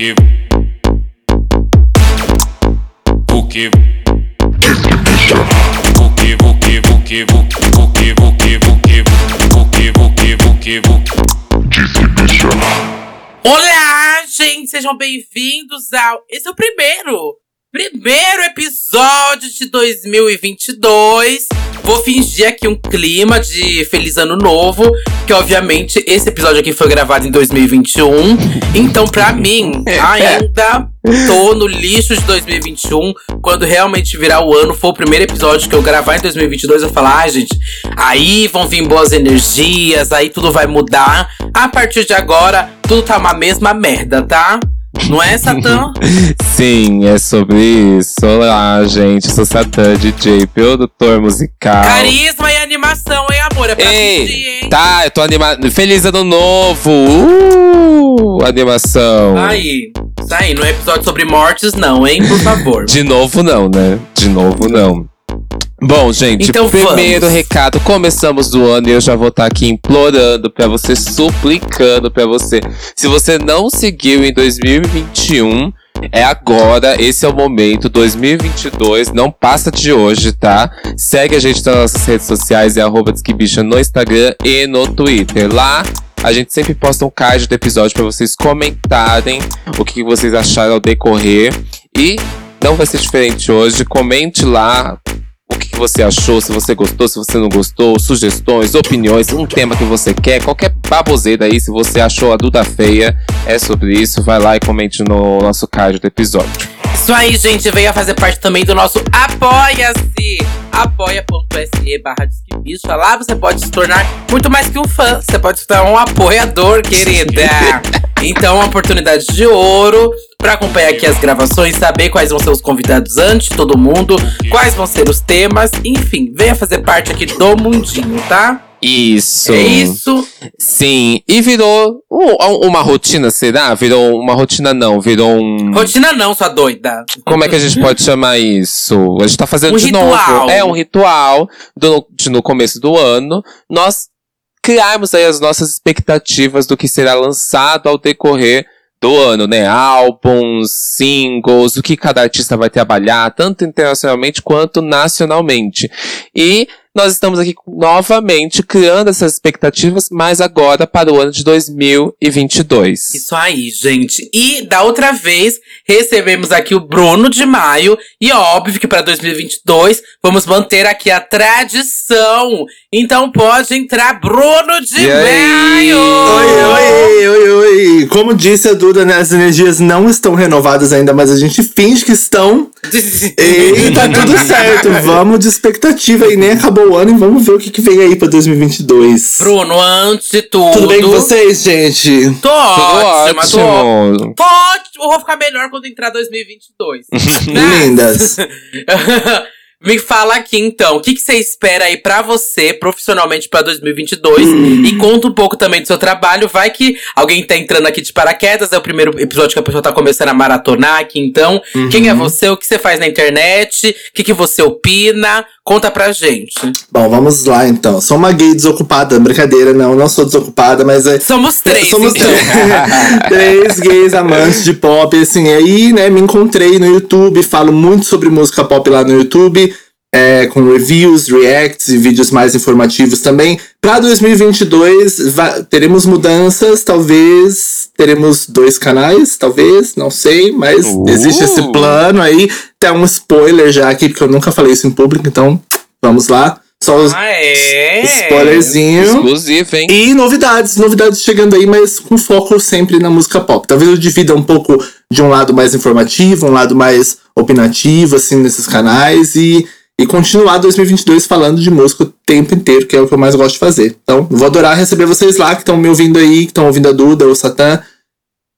que o que o que o que o que o que o que o que o que o que o que o que o Olá, gente, sejam bem-vindos ao. Esse é o primeiro, primeiro episódio de 2022. Vou fingir aqui um clima de Feliz Ano Novo, que obviamente esse episódio aqui foi gravado em 2021. Então, pra mim, ainda tô no lixo de 2021. Quando realmente virar o ano, for o primeiro episódio que eu gravar em 2022, eu falar, ai, gente, aí vão vir boas energias, aí tudo vai mudar. A partir de agora, tudo tá uma mesma merda, tá? Não é, Satã? Sim, é sobre isso. Olá, gente. Sou Satã, DJ, produtor musical. Carisma e animação, hein, amor? É pra Ei, hein? tá, eu tô animado. Feliz ano novo! Uh, animação. Aí, isso aí, não é episódio sobre mortes, não, hein? Por favor. De novo não, né? De novo não. Bom, gente, Então primeiro vamos. recado, começamos do ano e eu já vou estar aqui implorando pra você, suplicando pra você. Se você não seguiu em 2021, é agora, esse é o momento, 2022, não passa de hoje, tá? Segue a gente nas nossas redes sociais, é arroba no Instagram e no Twitter. Lá a gente sempre posta um card do episódio pra vocês comentarem o que vocês acharam ao decorrer. E não vai ser diferente hoje. Comente lá o que você achou, se você gostou, se você não gostou, sugestões, opiniões, um tema que você quer, qualquer baboseira aí, se você achou a Duda feia, é sobre isso, vai lá e comente no nosso card do episódio. Isso aí, gente, venha fazer parte também do nosso Apoia-se! apoia.se barra Disquebicha. Lá você pode se tornar muito mais que um fã. Você pode se tornar um apoiador, querida. Então, uma oportunidade de ouro pra acompanhar aqui as gravações, saber quais vão ser os convidados antes de todo mundo, quais vão ser os temas, enfim, venha fazer parte aqui do mundinho, tá? Isso. É isso. Sim, e virou um- uma rotina, será? Virou uma rotina não, virou um... Rotina não, sua doida. Como é que a gente pode chamar isso? A gente tá fazendo Um de ritual. novo. É um ritual do, de no começo do ano. Nós criarmos aí as nossas expectativas do que será lançado ao decorrer do ano, né? Álbuns, singles, o que cada artista vai trabalhar, tanto internacionalmente quanto nacionalmente. E nós estamos aqui novamente criando essas expectativas, mas agora para o ano de 2022. Isso aí, gente. E da outra vez, recebemos aqui o Bruno de Maio. E óbvio que para 2022 vamos manter aqui a tradição. Então pode entrar Bruno de E? Maio! Oi, oi, oi, oi. Como disse a Duda, né, as energias não estão renovadas ainda, mas a gente finge que estão. E tá tudo certo. Vamos de expectativa aí, nem acabou o ano e vamos ver o que, que vem aí pra 2022. Bruno, antes de tudo. Tudo bem com vocês, gente? Tô ótima, tô ótimo. Tô ótimo. Vou ficar melhor quando entrar 2022. Lindas. Me fala aqui então, o que, que você espera aí pra você, profissionalmente, pra 2022? Hum. E conta um pouco também do seu trabalho. Vai que alguém tá entrando aqui de paraquedas, é o primeiro episódio que a pessoa tá começando a maratonar aqui. Então, quem Uhum. é você? O que você faz na internet? O que, que você opina? Conta pra gente. Bom, vamos lá então. Sou uma gay desocupada, brincadeira, não, não sou desocupada, mas é. Somos três, Somos então. três gays amantes de pop, assim, aí, né, me encontrei no YouTube, falo muito sobre música pop lá no YouTube, é, com reviews, reacts e vídeos mais informativos também. Pra 2022, va- teremos mudanças, talvez teremos dois canais, talvez, não sei, mas Uh. existe esse plano aí. Tem um spoiler já aqui, porque eu nunca falei isso em público, então vamos lá. Só os Ah, é? spoilerzinho. Exclusivo, hein? E novidades, novidades chegando aí, mas com foco sempre na música pop. Talvez eu divida um pouco de um lado mais informativo, um lado mais opinativo, assim, nesses canais e, e continuar 2022 falando de música o tempo inteiro, que é o que eu mais gosto de fazer. Então, vou adorar receber vocês lá que estão me ouvindo aí, que estão ouvindo a Duda, o Satã.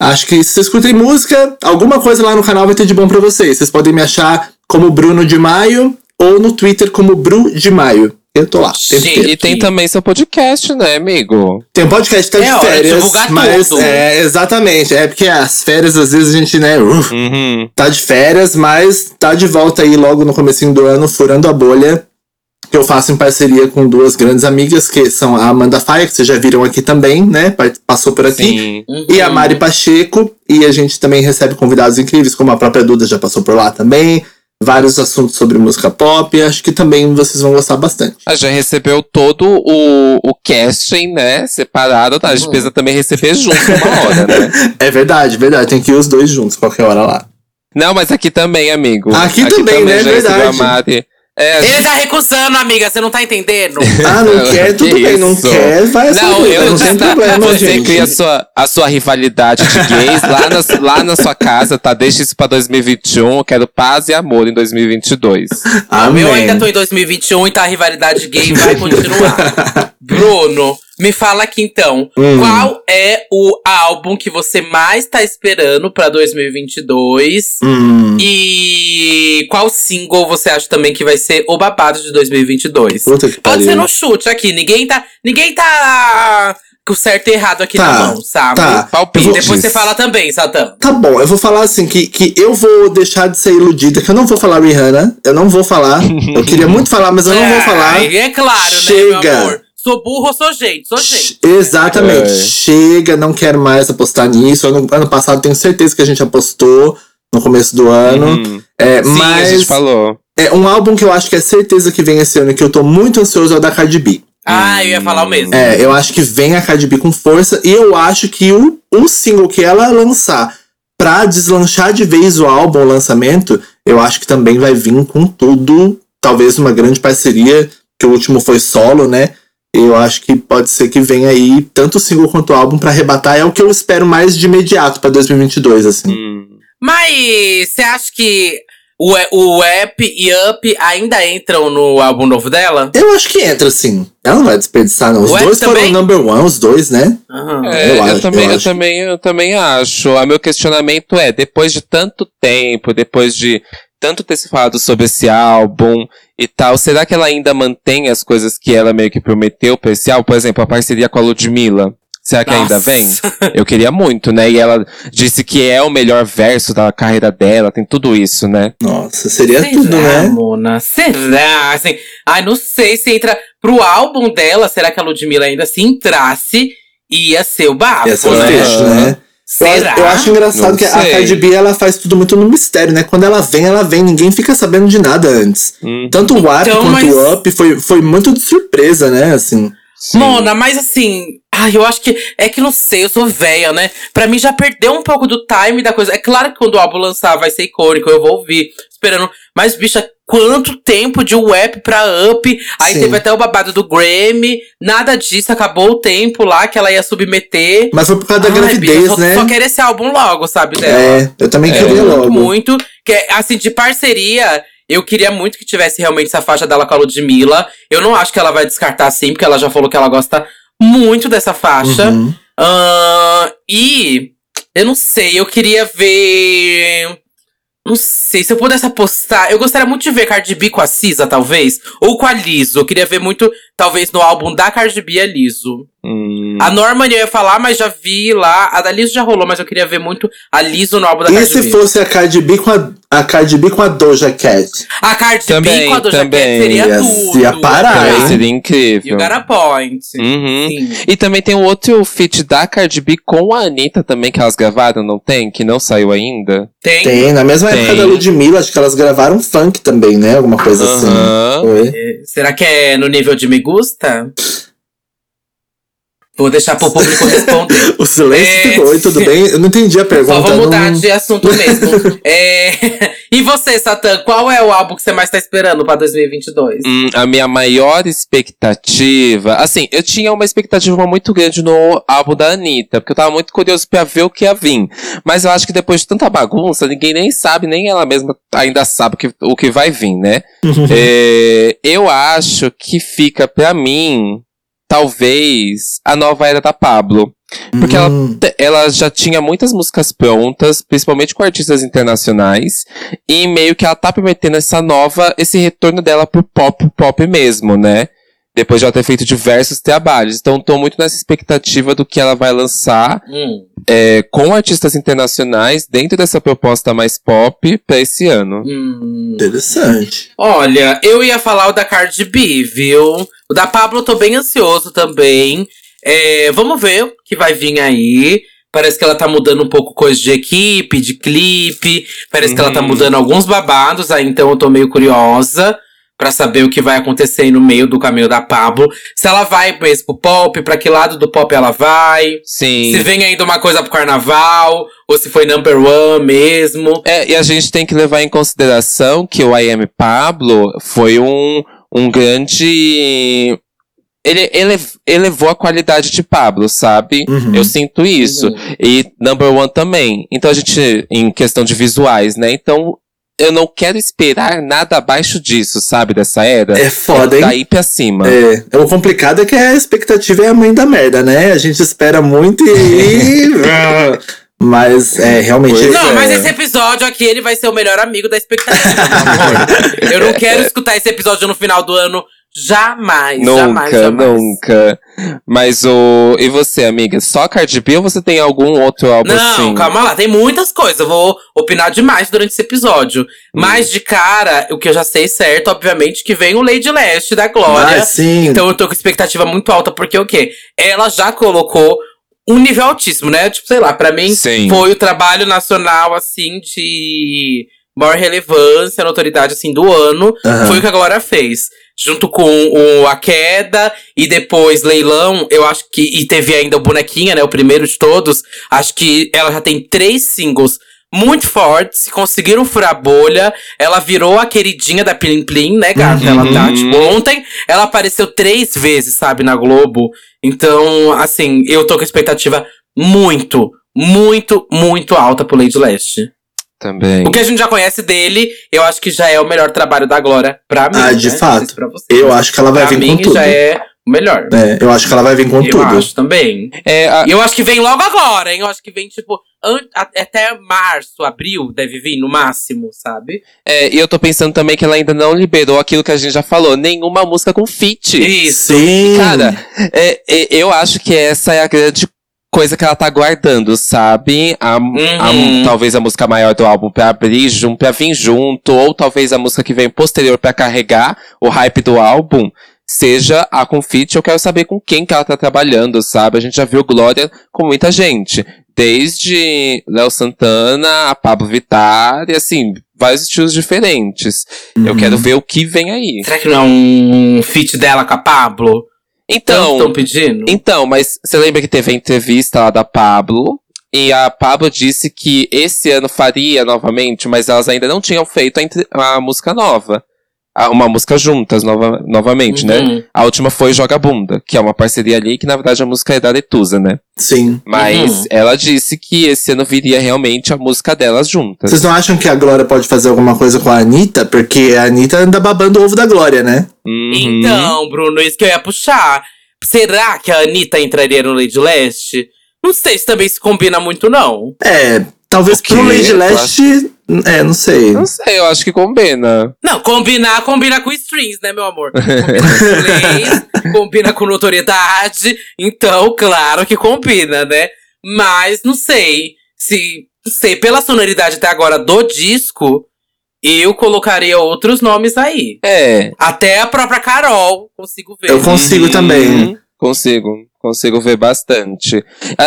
Acho que se vocês curtem música, alguma coisa lá no canal vai ter de bom pra vocês. Vocês podem me achar como Bruno de Maio ou no Twitter como Bru de Maio. Eu tô lá. tempo inteiro. E tem também seu podcast, né, amigo? Tem um podcast que tá É de hora de férias, divulgar mas tudo. é exatamente, é porque as férias às vezes a gente, né, uf, Uhum. tá de férias, mas tá de volta aí logo no comecinho do ano, furando a bolha que eu faço em parceria com duas grandes amigas, que são a Amanda Faia, que vocês já viram aqui também, né? pa- Passou por aqui. Sim. E a Uhum. Mari Pacheco. E a gente também recebe convidados incríveis, como a própria Duda já passou por lá também. Vários assuntos sobre música pop. e Acho que também vocês vão gostar bastante. A gente recebeu todo o, o casting, né? Separado. tá? A gente Uhum. precisa também receber junto uma hora, né? É verdade, verdade. Tem que ir os dois juntos, qualquer hora lá. Não, mas aqui também, amigo. Aqui também, né? já recebeu Verdade. A Mari. É, Ele gente- tá recusando, amiga, você não tá entendendo? Ah, não quer? Que Tudo bem, não isso? quer, vai essa Não, eu não tem problema, Você gente. cria a sua, a sua rivalidade de gays lá na, lá na sua casa, tá? Deixa isso pra 2021. Eu quero paz e amor em 2022. Amém. Eu ainda tô em 2021 e tá a rivalidade gay vai continuar. Bruno, me fala aqui então. Hum. Qual é o álbum que você mais tá esperando pra 2022? Hum, E qual single você acha também que vai ser o babado de 2022? puta que Pode pariu. ser no chute aqui. Ninguém tá, ninguém tá com certo e errado aqui Tá, na mão, sabe? Tá. Palpite. Depois você fala também, Satã. Tá bom, eu vou falar assim, que, que eu vou deixar de ser iludida, que eu não vou falar Rihanna, eu não vou falar. eu queria muito falar, mas eu não vou falar. Ai, É claro, né, Chega. meu amor? Sou burro ou sou gente? Sou gente. Exatamente. É. Chega, não quero mais apostar nisso. Ano, ano passado tenho certeza que a gente apostou no começo do ano. Uhum. É, Sim, a mas gente falou. é um álbum que eu acho que é certeza que vem esse ano, que eu tô muito ansioso, é o da Cardi B. Ah, eu ia falar o mesmo. É, eu acho que vem a Cardi B com força e eu acho que o, o single que ela lançar pra deslanchar de vez o álbum, o lançamento, eu acho que também vai vir com tudo. Talvez uma grande parceria, que o último foi solo, né? Eu acho que pode ser que venha aí tanto o single quanto o álbum pra arrebatar. É o que eu espero mais de imediato pra 2022, assim. Hum. Mas você acha que o, o App e Up ainda entram no álbum novo dela? Eu acho que entra, sim. Ela não vai desperdiçar, não. Os O dois foram number one, os dois, né? É, Eu eu, acho, também, eu também, eu também acho. O meu questionamento é, depois de tanto tempo, depois de tanto ter se falado sobre esse álbum e tal, será que ela ainda mantém as coisas que ela meio que prometeu pra esse álbum? Por exemplo, a parceria com a Ludmilla. Será que ainda Nossa. vem? Eu queria muito, né? E ela disse que é o melhor verso da carreira dela, tem tudo isso, né? Nossa, seria Será, tudo, né? Mona? Será? Assim, ai, não sei se entra pro álbum dela. Será que a Ludmilla ainda se entrasse? Ia ser o bafo, Ia ser o né? fecho, né? Eu, acho- Será? eu acho engraçado Não que a sei. Cardi B ela faz tudo muito no mistério, né? Quando ela vem, ela vem, ninguém fica sabendo de nada antes. Hum, Tanto o Up Então, quanto mas- o Up foi, foi muito de surpresa, né? Assim. sim. Mona, mas assim, ai, eu acho que. É que não sei, eu sou velha, né? Pra mim já perdeu um pouco do time da coisa. É claro que quando o álbum lançar vai ser icônico, eu vou ouvir, esperando. Mas, bicha, quanto tempo de Web pra Up? Aí Sim. teve até o babado do Grammy, nada disso, acabou o tempo lá que ela ia submeter. Mas foi por causa da Ai, gravidez, só, né? Só quero esse álbum logo, sabe, dela. É, eu também É, queria muito, logo. muito. Que, assim, de parceria, eu queria muito que tivesse realmente essa faixa dela com a Ludmilla. Eu não acho que ela vai descartar assim, porque ela já falou que ela gosta muito dessa faixa. Uhum. Ahn, e eu não sei, eu queria ver. Não sei, se eu pudesse apostar. Eu gostaria muito de ver Cardi B com a Cisa, talvez. Ou com a Liso. Eu queria ver muito, talvez, no álbum da Cardi B a Liso. Hum. A Norman eu ia falar, mas já vi lá. A da Liso já rolou, mas eu queria ver muito a Liso no álbum da E Cardi se B. fosse a Cardi B com a, a Cardi B com a Doja Cat? A Cardi B Também, com a Doja Cat também. seria Ia- tudo. ia parar, Também seria incrível. You got a point. Uhum. Sim. E também tem um outro feat da Cardi B com a Anitta também, que elas gravaram, não tem? Que não saiu ainda. Tem. Tem, na mesma Tem. época da Ludmilla, acho que elas gravaram funk também, né? Alguma coisa assim. Aham. Foi. Será que é no nível de me gusta? Vou deixar pro público responder. O silêncio É. ficou. Oi, tudo bem? Eu não entendi a pergunta. Só vou mudar não... de assunto mesmo. É, E você, Satã, qual é o álbum que você mais tá esperando pra 2022? Hum, a minha maior expectativa. Assim, eu tinha uma expectativa muito grande no álbum da Anitta, porque eu tava muito curioso pra ver o que ia vir. Mas eu acho que depois de tanta bagunça, ninguém nem sabe, nem ela mesma ainda sabe o que, o que vai vir, né? É, eu acho que fica pra mim, talvez, a nova era da Pablo. Porque ela, Hum. ela já tinha muitas músicas prontas, principalmente com artistas internacionais, e meio que ela tá prometendo essa nova, esse retorno dela pro pop, pop mesmo, né? Depois de ela ter feito diversos trabalhos. Então, tô muito nessa expectativa do que ela vai lançar Hum, é, com artistas internacionais dentro dessa proposta mais pop pra esse ano. hum. Interessante. Olha, eu ia falar o da Cardi B, viu? O da Pablo eu tô bem ansioso também. É, vamos ver o que vai vir aí. Parece que ela tá mudando um pouco coisa de equipe, de clipe. Parece que ela tá Uhum. mudando alguns babados, aí então eu tô meio curiosa pra saber o que vai acontecer aí no meio do caminho da Pablo. Se ela vai mesmo pro pop, pra que lado do pop ela vai. Sim. Se vem ainda uma coisa pro carnaval, ou se foi number one mesmo. É, e a gente tem que levar em consideração que o I Am Pablo foi um, um grande. Ele elev- elevou a qualidade de Pablo, sabe? Uhum. Eu sinto isso. E Number One também. Então a gente, em questão de visuais, né? Então eu não quero esperar nada abaixo disso, sabe? Dessa era. É foda, hein? Daí pra cima. É, o complicado é que a expectativa é a mãe da merda, né? A gente espera muito e. Mas é realmente. Pois Não, é. mas esse episódio aqui, ele vai ser o melhor amigo da expectativa, meu amor. Eu não quero escutar esse episódio no final do ano. Jamais, jamais, Nunca, jamais. nunca. Mas o. E você, amiga? Só Cardi B ou você tem algum outro álbum Não, assim? calma lá, tem muitas coisas. Eu vou opinar demais durante esse episódio. Hum. Mas de cara, o que eu já sei certo, obviamente, que vem o Lady Leste da Glória. Ah, sim. Então eu tô com expectativa muito alta, porque o quê? Ela já colocou um nível altíssimo, né? Tipo, sei lá, pra mim Sim. foi o trabalho nacional, assim, de maior relevância, notoriedade, assim, do ano. Aham. Foi o que a Glória fez. Junto com o A Queda e depois Leilão, eu acho que. E teve ainda o Bonequinha, né? O primeiro de todos. Acho que ela já tem três singles muito fortes, conseguiram furar a bolha. Ela virou a queridinha da Plim Plim, né, gata? Uhum. Ela tá, tipo, ontem ela apareceu três vezes, sabe, na Globo. Então, assim, eu tô com expectativa muito, muito, muito alta pro Lady Leste. Também. O que a gente já conhece dele, eu acho que já é o melhor trabalho da Glória pra mim. Ah, de né? Fato. se. Eu acho que ela vai pra vir mim com tudo. já é melhor. É, eu acho que ela vai vir com eu tudo. acho também. É, a- E eu acho que vem logo agora, hein? Eu acho que vem, tipo, an- a- até março, abril, deve vir, no máximo, sabe? é, e eu tô pensando também que ela ainda não liberou aquilo que a gente já falou, nenhuma música com feat. Isso. Sim. Cara, é, é, eu acho que essa é a grande coisa que ela tá guardando, sabe? A, a- Uhum. talvez a música maior do álbum pra abrir, jun, pra vir junto, ou talvez a música que vem posterior pra carregar o hype do álbum. Seja a com feat, eu quero saber com quem que ela tá trabalhando, sabe? A gente já viu Glória com muita gente. Desde Léo Santana, a Pablo Vittar, e assim, vários estilos diferentes. Eu Uhum. quero ver o que vem aí. Será que não é um feat dela com a Pablo? Então, Estão pedindo? Então, mas você lembra que teve a entrevista lá da Pablo? E a Pablo disse que esse ano faria novamente, mas elas ainda não tinham feito a, a música nova. A- Uma música juntas, nova, novamente, né? Uhum. A última foi Joga Bunda, que é uma parceria ali, que na verdade a música é da Letusa, né? Sim. Mas Uhum. ela disse que esse ano viria realmente a música delas juntas. Vocês não acham que a Glória pode fazer alguma coisa com a Anitta? Porque a Anitta anda babando o ovo da Glória, né? Uhum. Então, Bruno, isso que eu ia puxar. Será que a Anitta entraria no Lady Leste? Não sei se também se combina muito, não. É, talvez pro Lady Leste. É, não sei. Não sei, eu acho que combina. Não, combinar, combina com strings, né, meu amor? Combina com leis, combina com notoriedade. Então, claro que combina, né? Mas não sei. Se. Não sei, pela sonoridade até agora do disco, eu colocaria outros nomes aí. É, Até a própria Carol, consigo ver. Eu consigo também. Consigo, consigo ver bastante.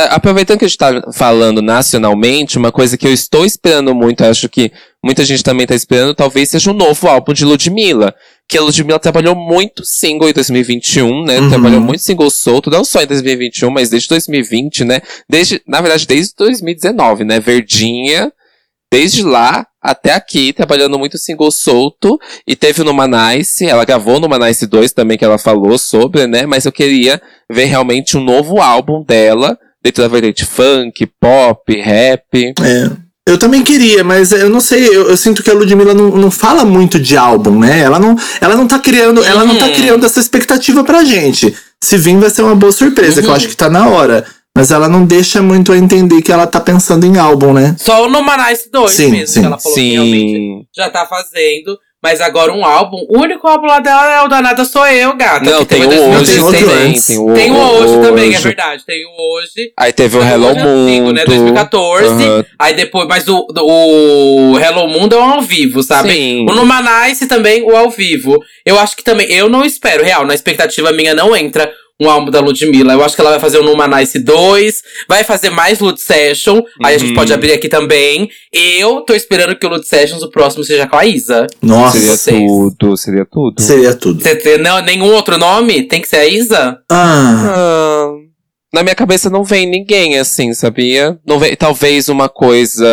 Aproveitando que a gente tá falando nacionalmente, uma coisa que eu estou esperando muito, acho que muita gente também tá esperando, talvez seja um novo álbum de Ludmilla. Que a Ludmilla trabalhou muito single em 2021, né? Uhum. Trabalhou muito single solto, não só em 2021, mas desde 2020, né? Desde, na verdade, desde 2019, né? Verdinha, desde lá até aqui, trabalhando muito single solto. E teve no Manice, ela gravou no Manice 2 também, que ela falou sobre, né? Mas eu queria ver realmente um novo álbum dela, dentro da vertente funk, pop, rap. É. Eu também queria, mas eu não sei, eu, eu sinto que a Ludmilla não, não fala muito de álbum, né? Ela não, ela não tá criando, ela não tá Uhum. criando essa expectativa pra gente. Se vir vai ser uma boa surpresa, que eu Uhum. acho que tá na hora. Mas ela não deixa muito a entender que ela tá pensando em álbum, né? Só no Manice 2 Sim, mesmo, sim. que ela falou que realmente Sim. já tá fazendo. Mas agora um álbum, o único álbum lá dela é o Danada Sou Eu, gata. Não, que tem o o hoje, 2016. outro tem, antes. tem o Tem o hoje, também, é Hoje. verdade. Tem o hoje. Aí teve o Mas Hello hoje é antigo, né? Mundo. 2014. Aham. Aí depois, mas o, o Hello Mundo é um ao vivo, sabe? Sim. O Numanice também, o ao vivo. Eu acho que também, eu não espero, real, na expectativa minha não entra um álbum da Ludmilla. Eu acho que ela vai fazer o Numanice 2, vai fazer mais Lud Session. Aí a gente Uhum. pode abrir aqui também. Eu tô esperando que o Lud Sessions, o próximo, seja com a Isa. Nossa, Seria vocês. tudo, seria tudo. seria tudo. Você não, nenhum outro nome? Tem que ser a Isa? Ah, Ah, na minha cabeça não vem ninguém assim, sabia? Não vem, talvez uma coisa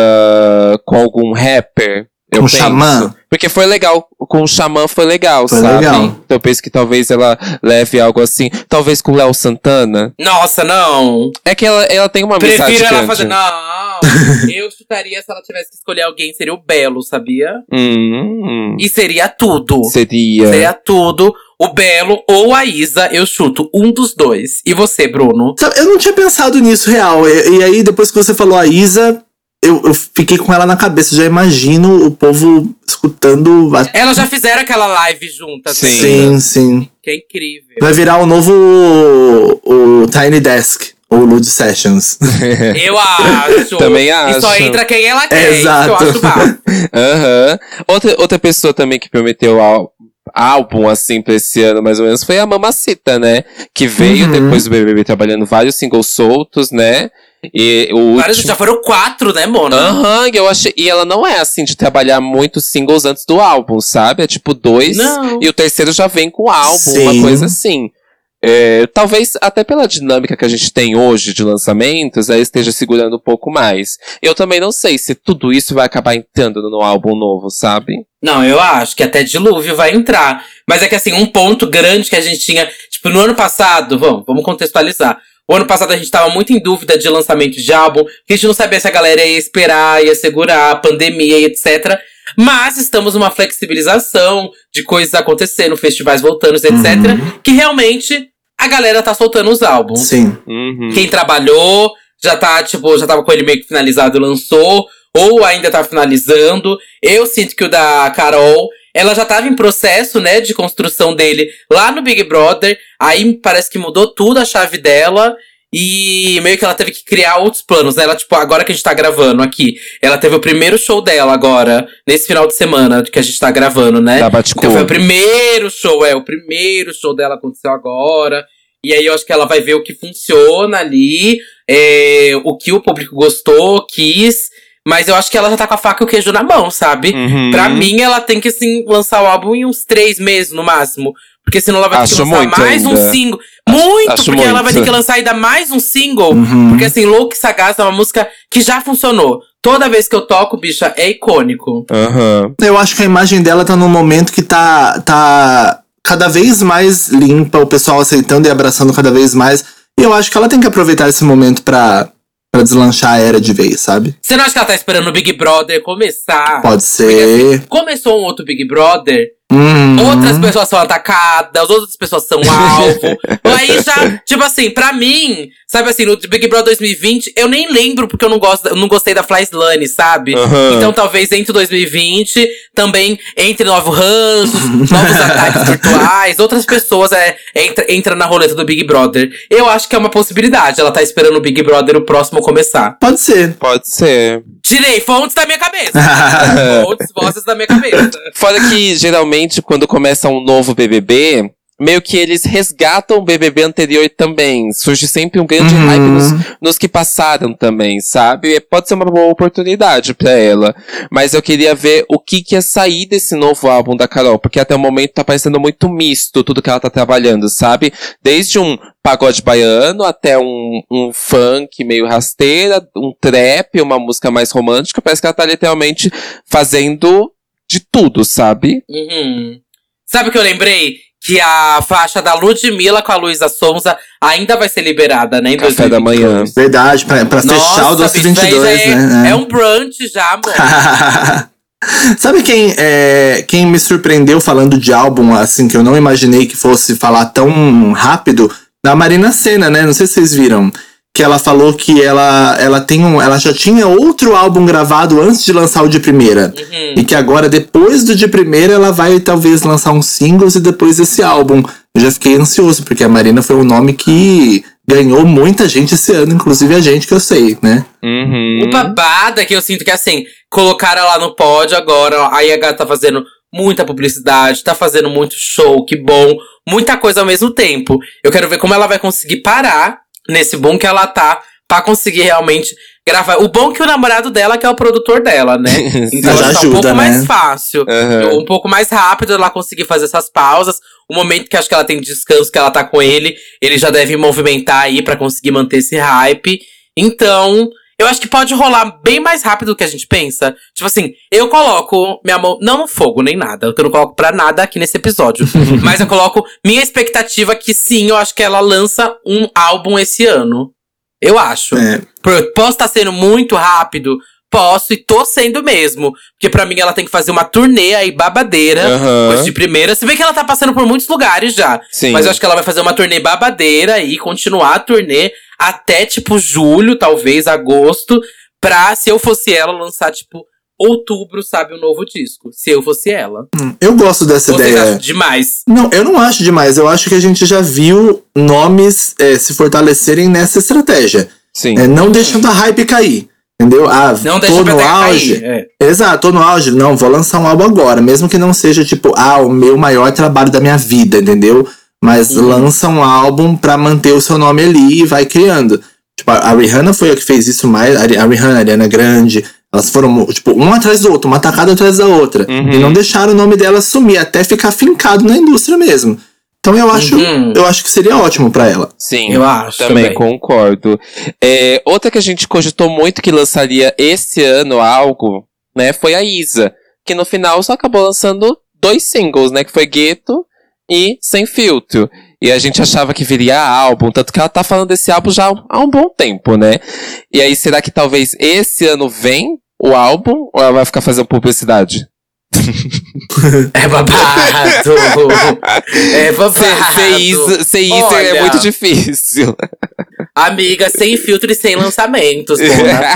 com algum rapper. Eu Com penso. Xamã? Porque foi legal. Com o Xamã foi legal, Foi sabe? legal. Então eu penso que talvez ela leve algo assim. Talvez com o Léo Santana. Nossa, não. É que ela, ela tem uma amizade Prefiro ela grande. fazer. Não. eu chutaria se ela tivesse que escolher alguém, seria o Belo, sabia? Hum, E seria tudo. seria. Seria tudo. O Belo ou a Isa, eu chuto um dos dois. E você, Bruno? sabe, eu não tinha pensado nisso real. E, e aí, depois que você falou a Isa, eu, eu fiquei com ela na cabeça. Já imagino o povo escutando. A... Elas já fizeram aquela live juntas. Sim. Sim, sim. Que é incrível. Vai virar o novo o Tiny Desk, ou Lud Sessions. Eu acho. Também E só acho. entra quem ela quer. É, isso que eu exato. acho. Aham. Outra, outra pessoa também que prometeu ál- álbum, assim, pra esse ano, mais ou menos, foi a Mamacita, né? Que veio Uhum. depois do BBB trabalhando vários singles soltos, né? E o Vários último... já foram quatro, né, Mona? Aham, e eu achei. E ela não é assim de trabalhar muitos singles antes do álbum, sabe? É tipo dois. Não. E o terceiro já vem com o álbum, Sim. uma coisa assim. É, talvez até pela dinâmica que a gente tem hoje de lançamentos, ela esteja segurando um pouco mais. Eu também não sei se tudo isso vai acabar entrando no álbum novo, sabe? Não, eu acho que até dilúvio vai entrar. Mas é que assim, um ponto grande que a gente tinha, tipo, no ano passado, vamos, vamos contextualizar. O ano passado a gente tava muito em dúvida de lançamento de álbum, porque a gente não sabia se a galera ia esperar, ia segurar, pandemia e etc. Mas estamos numa flexibilização de coisas acontecendo, festivais voltando, etc. Que realmente a galera tá soltando os álbuns. Sim. Uhum. Quem trabalhou já tá, tipo, já tava com ele meio que finalizado e lançou, ou ainda tá finalizando. Eu sinto que o da Carol, ela já tava em processo, né, de construção dele lá no Big Brother. Aí parece que mudou tudo a chave dela. E meio que ela teve que criar outros planos, né? Ela, tipo, agora que a gente tá gravando aqui, ela teve o primeiro show dela agora, nesse final de semana que a gente tá gravando, né? Da. Então foi o primeiro show, é, o primeiro show dela aconteceu agora. E aí eu acho que ela vai ver o que funciona ali, é, o que o público gostou, quis. Mas eu acho que ela já tá com a faca e o queijo na mão, sabe? Uhum. Pra mim, ela tem que, assim, lançar o álbum em uns três meses no máximo. Porque senão ela vai ter que Acho lançar muito mais um ainda. single. muito! acho porque ela vai ter muito. que lançar ainda mais um single. Uhum. Porque assim, Louco e Sagaz é uma música que já funcionou. Toda vez que eu toco, bicha, é icônico. Aham. Eu acho que a imagem dela tá num momento que tá, tá cada vez mais limpa, o pessoal aceitando e abraçando cada vez mais. E eu acho que ela tem que aproveitar esse momento pra, pra deslanchar a era de vez, sabe? Você não acha que ela tá esperando o Big Brother começar? Pode ser. Começou um outro Big Brother, Uhum. outras pessoas são atacadas, outras pessoas são alvo. Aí já, tipo assim, pra mim, sabe assim, no Big Brother 2020, eu nem lembro porque eu não, gosto, eu não gostei da Fly Slane, sabe? Aham. Então talvez entre 2020, também entre novos ranços, novos ataques virtuais, outras pessoas é, entra, entra na roleta do Big Brother. Eu acho que é uma possibilidade, ela tá esperando o Big Brother o próximo começar. Pode ser. Pode ser. Tirei fontes da minha cabeça. fontes, vozes da minha cabeça. Fora que, geralmente, quando começa um novo BBB, meio que eles resgatam o BBB anterior também. Surge sempre um grande Uhum. hype nos, nos que passaram também, sabe? E Pode ser uma boa oportunidade pra ela. Mas eu queria ver o que, que ia sair desse novo álbum da Carol, porque até o momento tá parecendo muito misto tudo que ela tá trabalhando, sabe? Desde um pagode baiano até um, um funk meio rasteira, um trap, uma música mais romântica. Parece que ela tá literalmente fazendo de tudo, sabe? Uhum. Sabe o que eu lembrei? Que a faixa da Ludmilla com a Luísa Sonza ainda vai ser liberada, né? Em Café da 2022. manhã. Verdade, pra, pra fechar o Nossa, doce bicho, aí 22, já é, né? é um brunch já, amor. Sabe quem, é, quem me surpreendeu falando de álbum, assim, que eu não imaginei que fosse falar tão rápido? Da Marina Senna, né? Não sei se vocês viram. Que ela falou que ela, ela tem um, ela já tinha outro álbum gravado antes de lançar o de primeira. Uhum. E que agora, depois do de primeira, ela vai talvez lançar uns singles e depois esse álbum. Eu já fiquei ansioso, porque a Marina foi um nome que ganhou muita gente esse ano, inclusive a gente que eu sei, né? Uhum. O babado é que eu sinto que assim, colocaram ela no pódio agora, a IH tá fazendo muita publicidade, tá fazendo muito show, que bom, muita coisa ao mesmo tempo. Eu quero ver como ela vai conseguir parar nesse boom que ela tá pra conseguir realmente gravar. O bom é que o namorado dela que é o produtor dela, né? Então Já que tá um pouco né? mais fácil. Aham. Um pouco mais rápido ela conseguir fazer essas pausas. O momento que acho que ela tem de descanso, que ela tá com ele, ele já deve movimentar aí pra conseguir manter esse hype. Então, eu acho que pode rolar bem mais rápido do que a gente pensa. Tipo assim, eu coloco minha mão, não no fogo nem nada, que eu não coloco pra nada aqui nesse episódio. mas eu coloco minha expectativa que sim, eu acho que ela lança um álbum esse ano. Eu acho. É. Posso estar sendo muito rápido? Posso e tô sendo mesmo. Porque pra mim ela tem que fazer uma turnê aí babadeira. Depois de primeira. Se bem que ela tá passando por muitos lugares já. Sim. Mas eu acho que ela vai fazer uma turnê babadeira e continuar a turnê até tipo julho, talvez, agosto. Pra, se eu fosse ela, lançar tipo outubro, sabe, um novo disco. Se eu fosse ela. Eu gosto dessa Vocês ideia. acham demais? Não, eu não acho demais. Eu acho que a gente já viu nomes é, se fortalecerem nessa estratégia. Sim. É, não deixando a hype cair. Entendeu? Ah, Não tô no auge. cair. É. Exato, tô no auge. Não, vou lançar um álbum agora. Mesmo que não seja, tipo, ah, o meu maior trabalho da minha vida, entendeu? Mas Uhum. lança um álbum pra manter o seu nome ali e vai criando. Tipo, a Rihanna foi a que fez isso mais. A Rihanna, a Ariana Grande. Elas foram, tipo, um atrás do outro, uma tacada atrás da outra. Uhum. E não deixaram o nome dela sumir, até ficar fincado na indústria mesmo. Então eu acho, Uhum. eu acho que seria ótimo pra ela. Sim. Eu acho Também, também. concordo. É, outra que a gente cogitou muito que lançaria esse ano algo, né, foi a Isa. Que no final só acabou lançando dois singles, né? Que foi Gueto e Sem Filtro. E a gente achava que viria álbum, tanto que ela tá falando desse álbum já há um bom tempo, né? E aí, será que talvez esse ano vem o álbum? Ou ela vai ficar fazendo publicidade? É babado. é babado. Ser, ser Isa é muito difícil. Amiga, sem filtro e sem lançamentos, porra.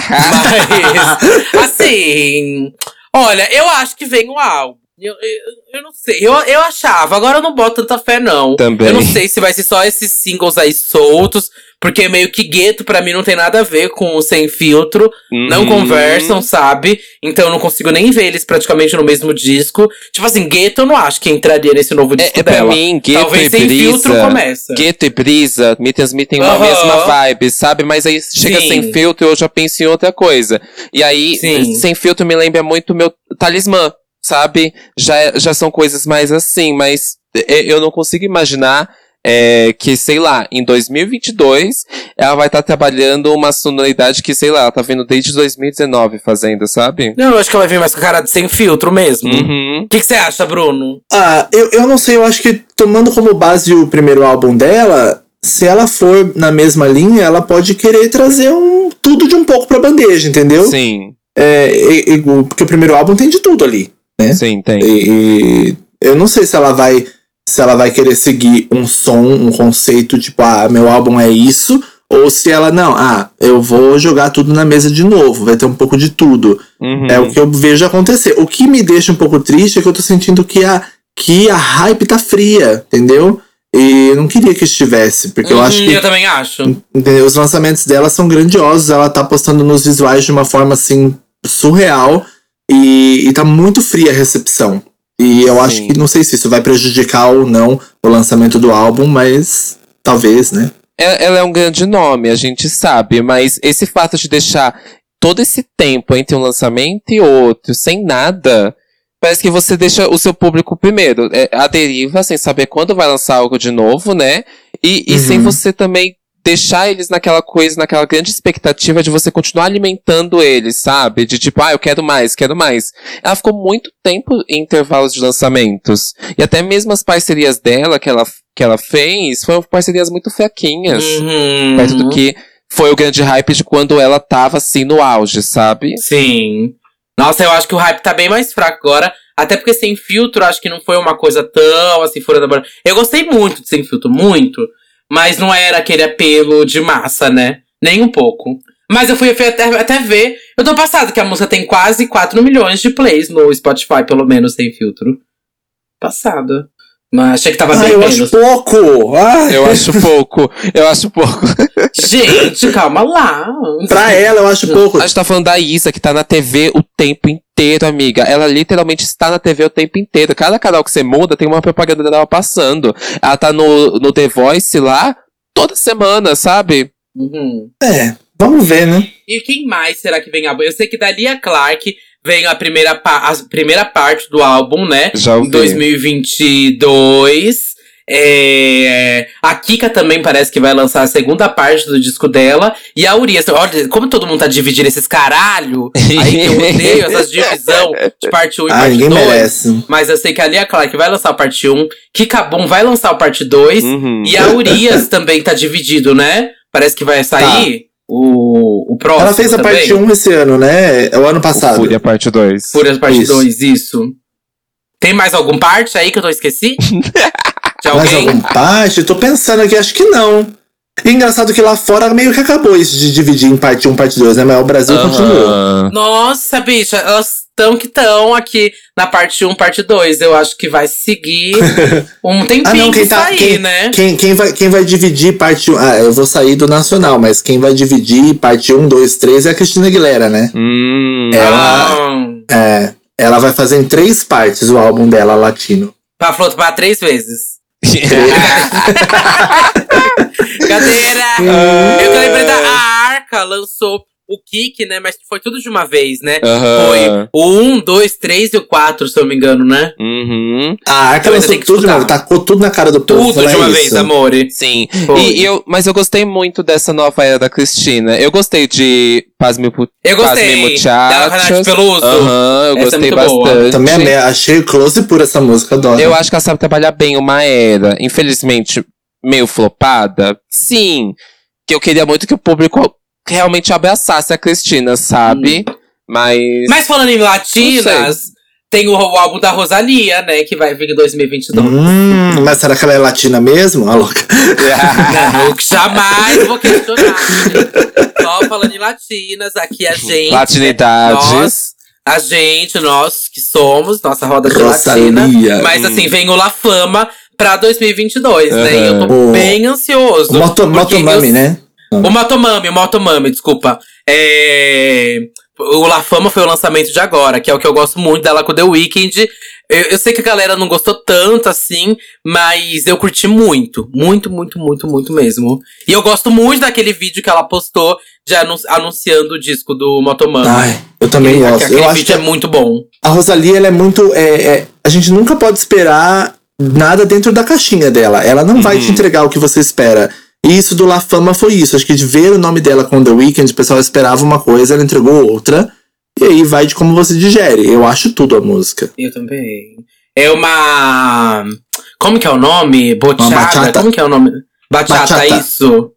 Mas, assim. Olha, eu acho que vem o álbum. Eu, eu, eu não sei. Eu, eu achava, agora eu não boto tanta fé, não. Também. Eu não sei se vai ser só esses singles aí soltos. Porque meio que gueto pra mim não tem nada a ver com o sem filtro. Não Uhum. conversam, sabe? Então eu não consigo nem ver eles praticamente no mesmo disco. Tipo assim, gueto eu não acho que entraria nesse novo disco É, é pra dela. mim, Gueto Talvez e sem Brisa. filtro começa. Gueto e Brisa me transmitem uma Aham. mesma vibe, sabe? Mas aí chega Sim. sem filtro e eu já penso em outra coisa. E aí, Sim. sem filtro me lembra muito meu talismã, sabe? Já, já são coisas mais assim, mas é, eu não consigo imaginar é, que, sei lá, em 2022 ela vai estar trabalhando uma sonoridade que, sei lá, ela tá vendo desde 2019 fazendo, sabe? Não, eu acho que ela vai vir mais com a cara de sem filtro mesmo. Uhum. O que que você acha, Bruno? Ah, eu, eu não sei, eu acho que tomando como base o primeiro álbum dela, se ela for na mesma linha, ela pode querer trazer um tudo de um pouco pra bandeja, entendeu? Sim, É, e- e- o- porque o primeiro álbum tem de tudo ali. sim, tem. E, e eu não sei se ela vai se ela vai querer seguir um som, um conceito tipo, ah, meu álbum é isso, ou se ela não, ah, eu vou jogar tudo na mesa de novo, vai ter um pouco de tudo. Uhum. É o que eu vejo acontecer. O que me deixa um pouco triste é que eu tô sentindo que a, que a hype tá fria, entendeu? E eu não queria que estivesse, porque eu Hum, acho que Eu também acho. entendeu? os lançamentos dela são grandiosos, ela tá postando nos visuais de uma forma assim surreal e, e tá muito fria a recepção. E eu acho Sim. que não sei se isso vai prejudicar ou não o lançamento do álbum, mas talvez, né? Ela, ela é um grande nome, a gente sabe, mas esse fato de deixar todo esse tempo entre um lançamento e outro, sem nada, parece que você deixa o seu público primeiro. É, a deriva, sem saber quando vai lançar algo de novo, né? E, e Uhum. sem você também deixar eles naquela coisa, naquela grande expectativa de você continuar alimentando eles, sabe? De tipo, ah, eu quero mais, quero mais. Ela ficou muito tempo em intervalos de lançamentos. E até mesmo as parcerias dela que ela, que ela fez foram parcerias muito fraquinhas. Uhum. Perto do que foi o grande hype de quando ela tava assim no auge, sabe? Sim. Nossa, eu acho que o hype tá bem mais fraco agora. Até porque sem filtro, acho que não foi uma coisa tão assim fora da. Eu gostei muito de sem filtro, muito. Mas não era aquele apelo de massa, né? Nem um pouco. Mas eu fui até, até ver. Eu tô passado que a música tem quase 4 milhões de plays no Spotify, pelo menos, sem filtro. Passado. Mas achei que tava Ah, bem eu menos. acho pouco. Ah, Eu acho pouco. Eu acho pouco. Gente, calma lá. pra ela, eu acho pouco. A gente tá falando da Isa, que tá na TV o tempo inteiro, amiga. Ela literalmente está na TV o tempo inteiro. Cada canal que você muda tem uma propaganda dela passando. Ela tá no, no The Voice lá toda semana, sabe? Uhum. É, vamos ver, né? E quem mais será que vem álbum? Eu sei que da Lia Clark vem a primeira, pa- a primeira parte do álbum, né? Já ouvi. Em 2022. É, a Kika também parece que vai lançar a segunda parte do disco dela. E a Urias, olha, como todo mundo tá dividindo esses caralho, aí que eu odeio essas divisão de parte 1 e Ah, parte ninguém 2. merece. Mas eu sei que a Lia Clark vai lançar a parte 1, Kika Boom vai lançar a parte 2. Uhum. E a Urias também tá dividido, né? Parece que vai sair o, o próximo. Ela fez a também. parte 1 esse ano, né? É o ano O passado. Fúria parte 2. Fúria parte Isso. 2, isso. Tem mais algum parte aí que eu tô esqueci? De Mais alguém? alguma parte? Tô pensando aqui, acho que não. E engraçado que lá fora meio que acabou isso de dividir em parte 1 parte 2, né? Mas o Brasil continuou. Aham. Nossa, bicha, elas estão que estão aqui na parte 1, parte 2. Eu acho que vai seguir um tempinho Ah, não, quem que tá. sair, Quem, né? quem, quem, vai, quem vai dividir parte 1. Ah, eu vou sair do nacional, mas quem vai dividir parte 1, 2, 3 é a Cristina Aguilera, né? Hum. Ela, Ah, é, ela vai fazer em três partes o álbum dela latino. pra flotbar três vezes. Cadeira! Ah. Eu lembrei da a Arca lançou o Kick, né? Mas foi tudo de uma vez, né? Aham. Foi o 1, 2, 3 e o 4, se eu não me engano, né? Uhum. A Arca ainda lançou tudo de uma tacou tudo na cara do povo. Tudo de é uma isso? vez, amore. Sim. E, e eu, mas eu gostei muito dessa nova era da Cristina. Eu gostei de Paz Me, Pu- Eu Paz gostei. Me Dela com a Nath Muchachos. Peluso. Aham, eu Essa é gostei boa. bastante. Também amei, achei close por essa música, adoro. Eu acho que ela sabe trabalhar bem uma era. Infelizmente, meio flopada. Sim. Que eu queria muito que o público realmente abraçasse a Cristina, sabe? Mas. Mas falando em latinas, tem o, o álbum da Rosalia, né? Que vai vir em 2022. Hum, mas será que ela é latina mesmo? A louca. Não, jamais vou questionar. Só falando em latinas, aqui a gente. Latinidades. Nós, a gente, nós que somos, nossa roda de latina. Mas Hum. assim, vem o La Fama pra 2022, né? E eu tô bem ansioso. Moto, Motomami, eu- né? O Motomami, o Motomami, desculpa. É... O La Fama foi o lançamento de agora, que é o que eu gosto muito dela com The Weeknd. Eu, eu sei que a galera não gostou tanto assim, mas eu curti muito. Muito, muito, muito, muito mesmo. E eu gosto muito daquele vídeo que ela postou de anun- anunciando o disco do Motomami. Ai, eu também gosto. Aquele Eu acho vídeo que é muito bom. a Rosalia, ela é muito. é, é, a gente nunca pode esperar nada dentro da caixinha dela. Ela não vai Uhum. te entregar o que você espera. E isso do La Fama foi isso. Acho que de ver o nome dela com The Weeknd, o pessoal esperava uma coisa, ela entregou outra. E aí vai de como você digere. Eu acho tudo a música. Eu também. É uma. Como que é o nome? Bochada? bachata. Como que é o nome? Bachata, Bachata. isso.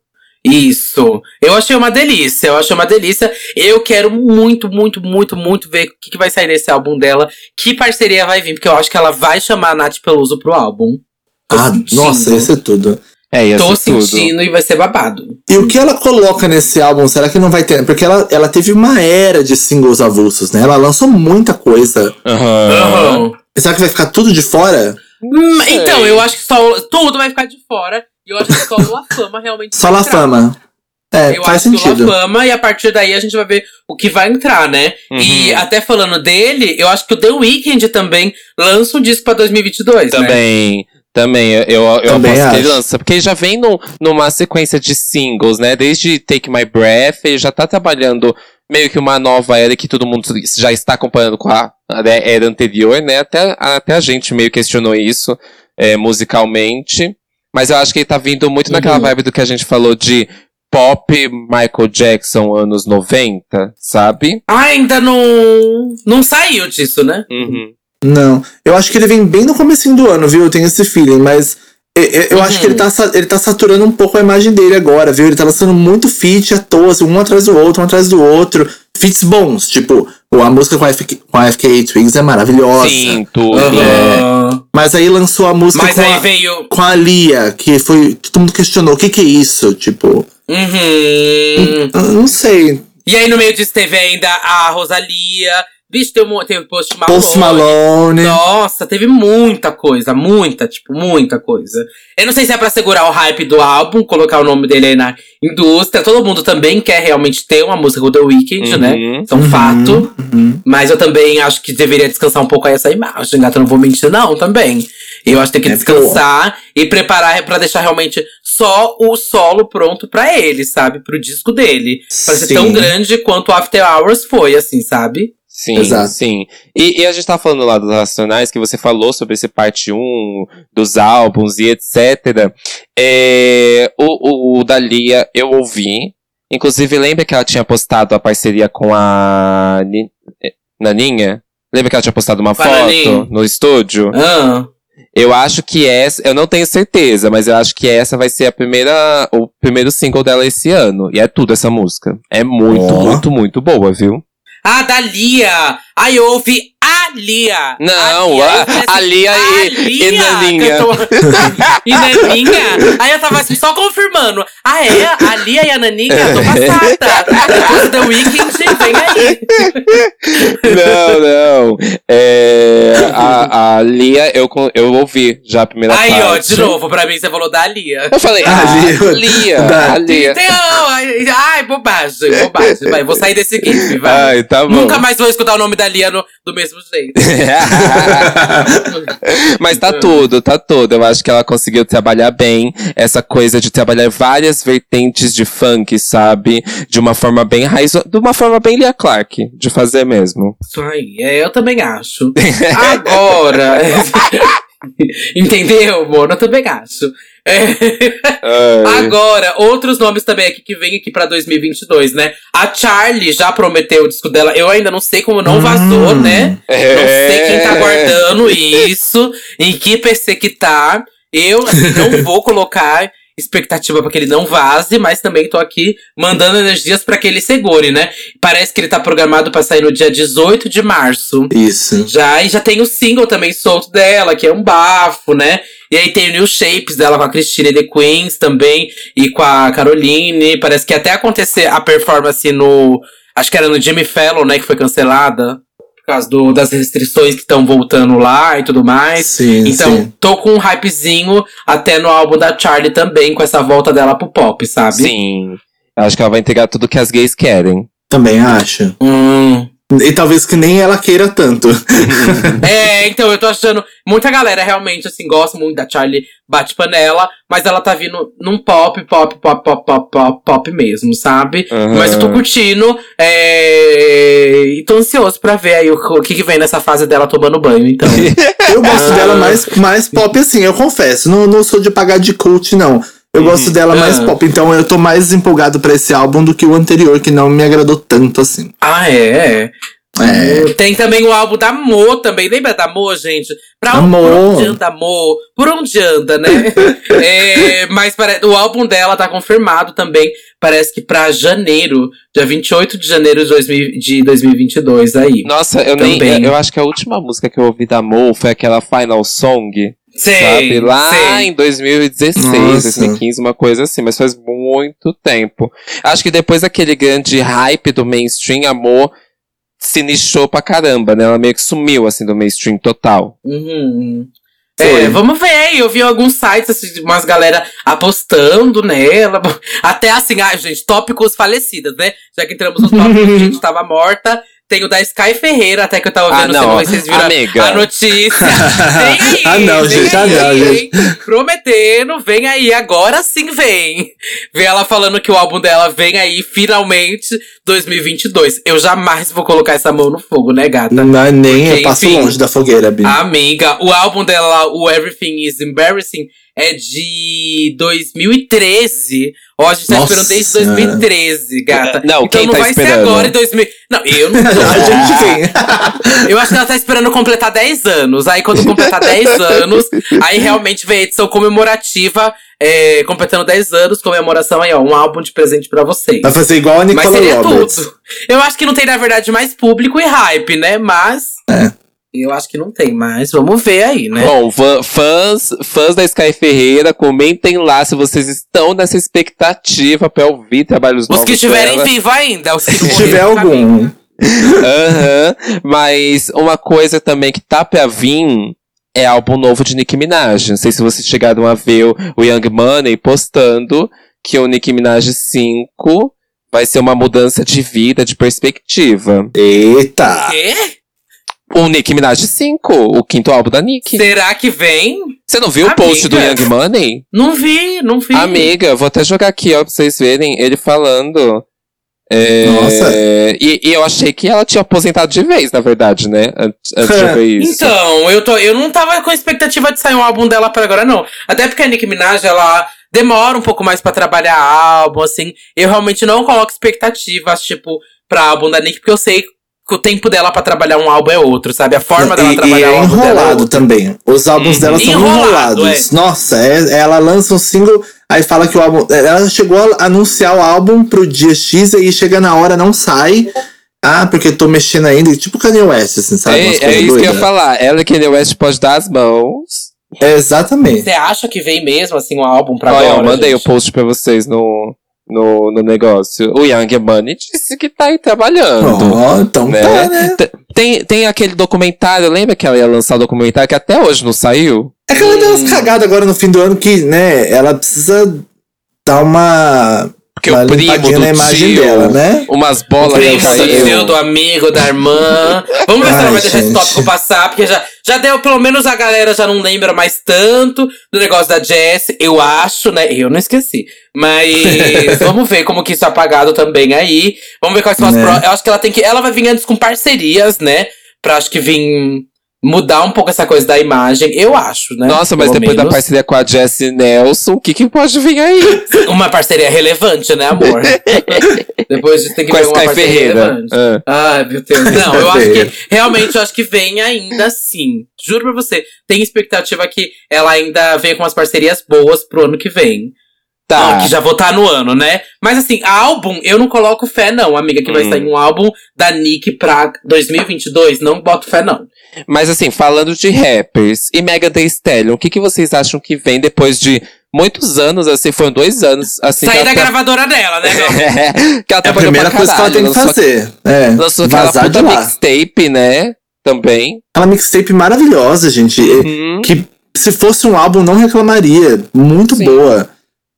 Isso. Eu achei uma delícia. Eu achei uma delícia. Eu quero muito, muito, muito, muito ver o que, que vai sair nesse álbum dela. Que parceria vai vir, porque eu acho que ela vai chamar a Nath Peluso pro álbum. Ah, sentindo. nossa, isso é tudo. É, ia Tô tudo. sentindo e vai ser babado. E o que ela coloca nesse álbum, será que não vai ter? Porque ela, ela teve uma era de singles avulsos, né? Ela lançou muita coisa. Aham. Aham. Será que vai ficar tudo de fora? Hum, Sei. Então, eu acho que só tudo vai ficar de fora. E eu acho que só o La Fama realmente Só La entrar. Fama. É, Eu faz acho sentido. que o La Fama, e a partir daí a gente vai ver o que vai entrar, né? E Uhum. até falando dele, eu acho que o The Weeknd também lança um disco pra 2022, né? Também. Eu, eu, eu Também aposto que ele acho. lança. Porque ele já vem num- numa sequência de singles, né? Desde Take My Breath, ele já tá trabalhando meio que uma nova era que todo mundo já está acompanhando com a a era anterior, né? Até, até a gente meio questionou isso é, musicalmente. Mas eu acho que ele tá vindo muito naquela Uhum. vibe do que a gente falou de pop Michael Jackson anos 90, sabe? Ah, ainda não, não saiu disso, né? Uhum. Não. Eu acho que ele vem bem no comecinho do ano, viu? Eu tenho esse feeling, mas. Eu, eu- Uhum. acho que ele tá, sa- ele tá saturando um pouco a imagem dele agora, viu? Ele tá lançando muito feat à toa, assim, um atrás do outro, um atrás do outro. Feats bons, tipo, a música com a, FK, com a FKA Twigs é maravilhosa. Sim, tudo. Aham. Mas aí lançou a música Mas com, aí a, veio. com a Lia, que foi. que Todo mundo questionou, o que que é isso? Tipo. Uhum. Eu Não sei. E aí no meio disso teve ainda a Rosalia. Vixe, teve, teve o Post Malone. Post Malone. Nossa, teve muita coisa, muita, tipo, muita coisa. Eu não sei se é pra segurar o hype do álbum, colocar o nome dele aí na indústria. Todo mundo também quer realmente ter uma música com The Weeknd, né? Uhum. Isso é um fato. Uhum. Mas eu também acho que deveria descansar um pouco aí essa imagem, gata. eu Não vou mentir, não, também. Eu acho que tem que É descansar e preparar pra deixar realmente só o solo pronto pra ele, sabe? Pro disco dele. Pra ser Sim. tão grande quanto o After Hours foi, assim, sabe? Sim, Exato. sim. E, e a gente tá falando lá dos Racionais, que você falou sobre esse parte 1 dos álbuns e etc. É, o, o, o da Lia eu ouvi. Inclusive, lembra que ela tinha postado a parceria com a Ni- eh, Naninha? Lembra que ela tinha postado uma foto no estúdio? Ah. Eu acho que essa, eu não tenho certeza, mas eu acho que essa vai ser a primeira, o primeiro single dela esse ano. E é tudo essa música. É muito, Ó. muito, muito boa, viu? Ah, da! Aí a Lia! Não, a- eu falei a Lia e- e Naninha. e Naninha? Aí eu tava assim, só confirmando. Ah, é? A Lia e a Naninha? Tô passada. Depois do The Weeknd, vem aí. Não, não. É, a, a Lia, eu, eu ouvi já a primeira Aí, ó, parte. de novo, pra mim você falou da Lia. Eu falei, Ah, ah, Lia. Lia, Da- a Lia. Então, ai, ai, bobagem, bobagem. Vai, vou sair desse game, vai. Ai, tá bom. Nunca mais vou escutar o nome da Lia no- do mesmo jeito. Mas tá tudo, tá tudo. Eu acho que ela conseguiu trabalhar bem essa coisa de trabalhar várias vertentes de funk, sabe? De uma forma bem raiz, de uma forma bem Lia Clark, de fazer mesmo. Isso aí, é, eu também acho. Agora. Entendeu, amor? Eu também acho. É. Ai. Agora, outros nomes também aqui que vem aqui pra 2022, né? A Charlie já prometeu o disco dela. Eu ainda não sei como não vazou, Hum. né? Não sei quem tá É. guardando isso, em que PC que tá. Eu, assim, não vou colocar expectativa pra que ele não vaze, mas também tô aqui mandando energias pra que ele segure, né? Parece que ele tá programado pra sair no dia 18 de março. Isso. Já, e já tem o single também solto dela, que é um bafo, né? E aí tem o New Shapes dela com a Christina The Queens também, e com a Caroline. Parece que até acontecer a performance no. Acho que era no Jimmy Fallon, né? Que foi cancelada. Por causa do, das restrições que estão voltando lá e tudo mais. Sim, Então, sim. tô com um hypezinho até no álbum da Charlie também, com essa volta dela pro pop, sabe? Sim. Eu acho que ela vai entregar tudo que as gays querem. Também acho. Hum. E talvez que nem ela queira tanto. É, então eu tô achando. Muita galera realmente, assim, gosta muito da Charlie Bate Panela, mas ela tá vindo num pop, pop, pop, pop, pop, pop, pop mesmo, sabe? Aham. Mas eu tô curtindo. É... E tô ansioso pra ver aí o, o que, que vem nessa fase dela tomando banho, então. Eu gosto Ah. dela mais, mais pop assim, eu confesso. Não, não sou de pagar de coach, não. Eu gosto dela mais Ah. pop, então eu tô mais empolgado pra esse álbum do que o anterior, que não me agradou tanto assim. ah, é? É. Tem também o álbum da Mo também. Lembra da Mo, gente? Pra Da um, onde anda a Mo? Por onde anda, né? É, mas pare- o álbum dela tá confirmado também. Parece que pra janeiro, dia 28 de janeiro de, 2000 de 2022 aí. Nossa, eu nem. Também. Eu acho que a última música que eu ouvi da Mo foi aquela Final Song. Sei, sabe? Lá sei. em 2016, Nossa. 2015, uma coisa assim, mas faz muito tempo. Acho que depois daquele grande hype do mainstream, amor se nichou pra caramba, né? Ela meio que sumiu, assim, do mainstream total. Uhum. É, vamos ver. Eu vi alguns sites, assim, de umas galera apostando nela. Até assim, ai, gente, tópicos falecidas, né? Já que entramos no tópico, a gente tava morta. Tem o da Sky Ferreira, até que eu tava Ah, vendo, não, não vocês viram amiga. a notícia. Vem aí, Ah, não, gente, ah, aí, não, hein? Prometendo, vem aí, agora sim vem. Vem ela falando que o álbum dela vem aí, finalmente, 2022. Eu jamais vou colocar essa mão no fogo, né, gata? Não, é nem Porque, eu passo enfim. longe da fogueira, Bi. Amiga, o álbum dela, o Everything is Embarrassing, é de 2013. Ó, a gente tá Nossa esperando desde Senhora. 2013, gata. Não, então quem não tá vai ser esperando? agora em 2000. Não, eu não tô. A gente vem. Eu acho que ela tá esperando completar 10 anos. Aí quando completar 10 anos, aí realmente vem a edição comemorativa, é, completando 10 anos, comemoração aí, ó, um álbum de presente pra vocês. Vai fazer igual a Mas Nicola seria Roberts. tudo. Eu acho que não tem, na verdade, mais público e hype, né? Mas. É. Eu acho que não tem, mas vamos ver aí, né? Bom, fã- fãs, fãs da Sky Ferreira, comentem lá se vocês estão nessa expectativa pra ouvir trabalhos Os novos que estiverem vivos ainda, os que Se tiver algum. Aham. Mas uma coisa também que tá pra vir é álbum novo de Nicki Minaj. Não sei se vocês chegaram a ver o, o Young Money postando que o Nicki Minaj 5 vai ser uma mudança de vida, de perspectiva. Eita! Quê? O Nicki Minaj 5, o quinto álbum da Nicki. Será que vem? Você não viu o post do Amiga. Young Money? Não vi, não vi. Amiga, vou até jogar aqui, ó, pra vocês verem ele falando. É, Nossa. E, e eu achei que ela tinha aposentado de vez, na verdade, né? Antes, antes de eu ver isso. Então, eu, tô, eu não tava com expectativa de sair um álbum dela pra agora, não. Até porque a Nicki Minaj, ela demora um pouco mais pra trabalhar álbum, assim. Eu realmente não coloco expectativas, tipo, pra álbum da Nicki, porque eu sei que o tempo dela pra trabalhar um álbum é outro, sabe? A forma dela e, trabalhar e é o álbum dela é enrolado outra. também. Os álbuns Uhum. dela são Enrolado, enrolados. Nossa, é- ela lança um single, aí fala que o álbum. Ela chegou a anunciar o álbum pro dia X e chega na hora, não sai. Ah, porque tô mexendo ainda. Tipo Kanye West, assim, sabe? É, é isso que eu ia doidas. falar. Ela e Kanye West pode dar as mãos. É, exatamente. Você acha que vem mesmo, assim, um álbum pra Olha, agora? eu mandei gente? o post pra vocês no, no, no negócio. O Young Money disse que tá aí trabalhando. Ó, então né? tá, né? Tem, tem aquele documentário, lembra que ela ia lançar o documentário que até hoje não saiu? É que ela deu Hum. umas cagadas agora no fim do ano que, né, ela precisa dar uma, Porque o primo do tio, dela, né? umas bolas Primo que do amigo, da irmã. Vamos ver se ela Ai, vai deixar esse gente. tópico passar, porque já, já deu, pelo menos a galera já não lembra mais tanto do negócio da Jess, eu acho, né? Eu não esqueci. Mas vamos ver como que isso é apagado também aí. Vamos ver quais são as Né. pró- Eu acho que ela tem que. Ela vai vir antes com parcerias, né? Pra acho que vir mudar um pouco essa coisa da imagem. Eu acho, né? Nossa, mas Pelo depois da menos. parceria com a Jessie Nelson, o que, que pode vir aí? Uma parceria relevante, né, amor? Depois disso tem que com a ver uma Sky parceria Ferreira. relevante. Ah. Ai, meu Deus. Não, eu acho que realmente eu acho que vem ainda assim. Juro pra você. Tem expectativa que ela ainda venha com umas parcerias boas pro ano que vem. Tá. Ah, que já vou estar no ano, né? Mas assim, álbum, eu não coloco fé, não, amiga, que vai Hum. sair um álbum da Nick pra 2022. Não boto fé, não. Mas assim, falando de rappers e Megan Thee Stallion, o que, que vocês acham que vem depois de muitos anos, assim, foram dois anos, assim, Sair da ela, gravadora dela, né, amor? que ela É a primeira coisa que ela tem que lançou- fazer. É, Lançou aquela vazar de puta lá. mixtape, né? Também. Aquela mixtape maravilhosa, gente. Uhum. Que se fosse um álbum, não reclamaria. Muito Sim. boa.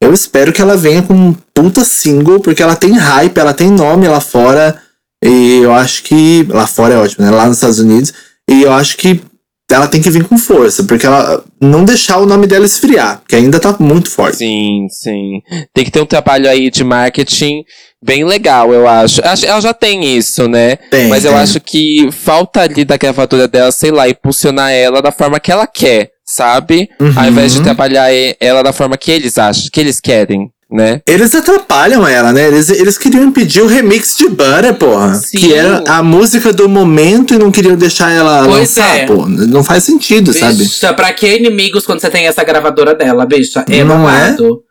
Eu espero que ela venha com um puta single, porque ela tem hype, ela tem nome lá fora. E eu acho que. Lá fora é ótimo, né? Lá nos Estados Unidos. E eu acho que ela tem que vir com força, porque ela não deixar o nome dela esfriar, porque ainda tá muito forte. Sim, sim. Tem que ter um trabalho aí de marketing bem legal, eu acho. Ela já tem isso, né? Tem, Mas eu tem. acho que falta ali da gravadora dela, sei lá, impulsionar ela da forma que ela quer, sabe? Uhum. Ao invés de trabalhar e- ela da forma que eles acham, que eles querem, né? Eles atrapalham ela, né? Eles, eles queriam impedir o remix de Butter, porra. Sim. Que era a música do momento e não queriam deixar ela Pois lançar, é. pô. Não faz sentido, sabe? Bicha, pra que inimigos quando você tem essa gravadora dela, bicha? É Não é? babado.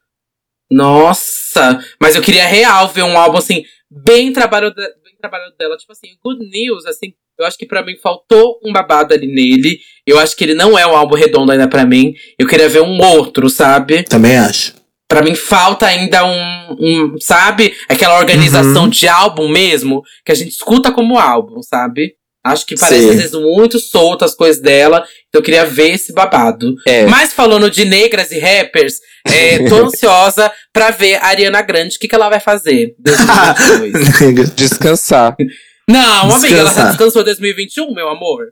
Nossa! Mas eu queria real ver um álbum assim, bem trabalhado, bem trabalhado dela. Tipo assim, Good News, assim. Eu acho que pra mim faltou um babado ali nele. Eu acho que ele não é um álbum redondo ainda pra mim. Eu queria ver um outro, sabe? Também acho. Pra mim falta ainda um, um sabe? Aquela organização Uhum. de álbum mesmo, que a gente escuta como álbum, sabe? Acho que parece Sim. às vezes muito solto as coisas dela. Então eu queria ver esse babado. É. Mas falando de negras e rappers, é, tô ansiosa pra ver a Ariana Grande, o que, que ela vai fazer em 2022. Descansar. Não, amiga, ela já Descansar. descansou em 2021, meu amor.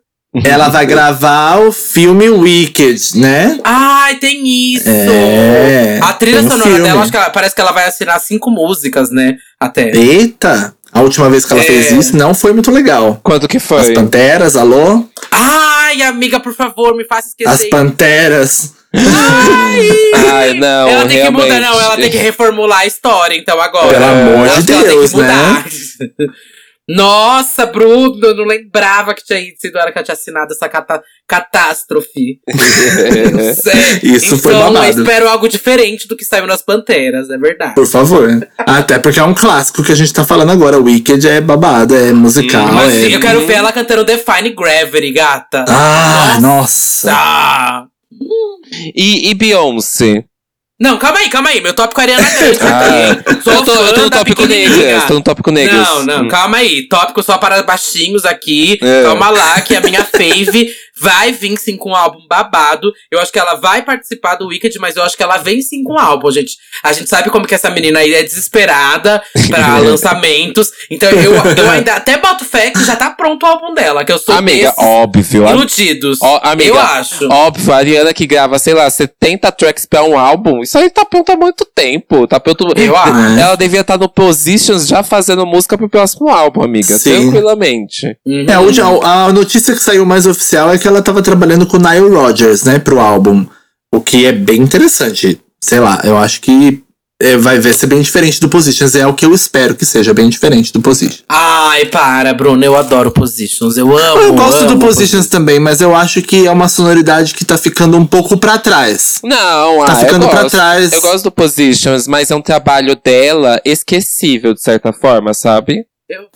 Ela vai gravar o filme Wicked, né? Ai, tem isso! É, a trilha um sonora filme. dela, acho que ela- parece que ela vai assinar cinco músicas, né? Até. Eita! A última vez que ela É. fez isso não foi muito legal. Quando que As foi? Panteras, alô? Ai, amiga, por favor, me faça esquecer. As Panteras. Ai, não, ela tem realmente. que mudar, não, ela tem que reformular a história, então, agora. Pelo amor de ela tem Deus, que mudar. Nossa, Bruno, eu não lembrava que tinha sido ela que ela tinha assinado essa cata catástrofe. Sério. Isso foi então, eu babado. espero algo diferente do que saiu nas Panteras, é verdade. Por favor. Até porque é um clássico que a gente tá falando agora. Wicked é babado, é musical. Mas é... eu quero ver ela cantando Define Gravity, gata. Ah, nossa. Ah. E, e Beyoncé? Não, calma aí, calma aí. Meu tópico é Ariana Grande. Ah, aqui. Sou eu tô, eu tô no tópico negras. Tô no tópico negras. Não, não, Hum. calma aí. Tópico só para baixinhos aqui. É. Calma lá, que a minha fave vai vir sim com um álbum babado. Eu acho que ela vai participar do Wicked, mas eu acho que ela vem sim com um álbum, gente. A gente sabe como que essa menina aí é desesperada pra lançamentos. Então eu, eu ainda até boto fé que já tá pronto o álbum dela, que eu sou Amiga, óbvio. iludidos. ó, amiga, eu acho. Óbvio, a Ariana que grava, sei lá, 70 tracks pra um álbum, isso aí tá pronto há muito tempo. Tá pronto. Eu acho. Ela devia estar no Positions já fazendo música pro próximo álbum, amiga. Sim. Tranquilamente. Uhum. É, a, a notícia que saiu mais oficial é que ela tava trabalhando com o Nile Rodgers, né, pro álbum. O que é bem interessante. Sei lá, eu acho que é, vai ver ser bem diferente do Positions. É o que eu espero que seja bem diferente do Positions. Ai, para, Bruno. Eu adoro Positions. Eu amo. Eu gosto amo do Positions também, mas eu acho que é uma sonoridade que tá ficando um pouco pra trás. Não, Tá ah, ficando eu pra trás. Eu gosto do Positions, mas é um trabalho dela esquecível, de certa forma, sabe?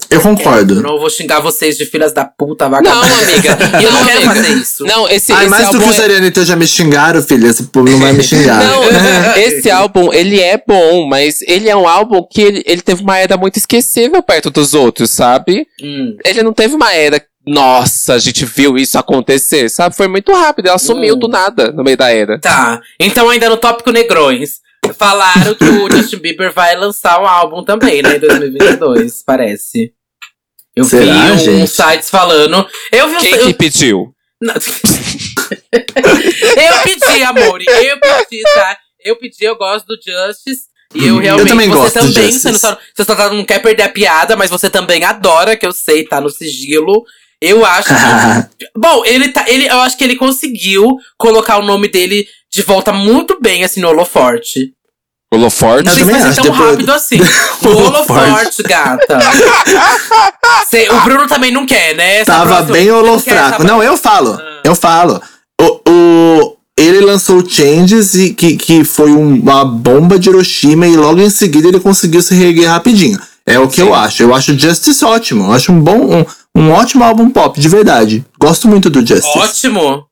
Eu concordo. Eu não vou xingar vocês de filhas da puta, Não, vagabunda. amiga. E eu não Não, quero amiga. fazer isso. Não, esse, Ai, esse mais do que os é... Arianitos já me xingaram, filha. Esse povo não vai me xingar. Não, esse álbum, ele é bom, mas ele é um álbum que ele, ele teve uma era muito esquecível perto dos outros, sabe? Hum. Ele não teve uma era, nossa, a gente viu isso acontecer, sabe? Foi muito rápido, ela sumiu Hum. do nada no meio da era. Tá. Então, ainda no tópico Negrões. Falaram que o Justin Bieber vai lançar um álbum também, né? Em 2022, parece. Eu Será, vi uns gente? sites falando. Eu vi uns. Quem eu- que pediu? Eu pedi, amor. Eu pedi, tá? Eu pedi, eu gosto do Justice. E eu realmente. também você gosto do também, Justice. você, não só, você só tá- não quer perder a piada, mas você também adora, que eu sei, tá no sigilo. Eu acho que. Bom, ele tá. Ele, eu acho que ele conseguiu colocar o nome dele de volta muito bem, assim, no holoforte. Holoforte? Não ser acho, tão depois- rápido assim. No Holoforte. gata. Cê- o Bruno também não quer, né? Essa Tava próxima- bem holofraco. Não, eu falo. Ah. Eu falo. O, o- ele lançou o Changes, e que, que foi um- uma bomba de Hiroshima, e logo em seguida ele conseguiu se reerguer rapidinho. É o que eu acho. Eu acho o Justice ótimo. Eu acho um bom, um, um ótimo álbum pop, de verdade. Gosto muito do Justice. Ótimo.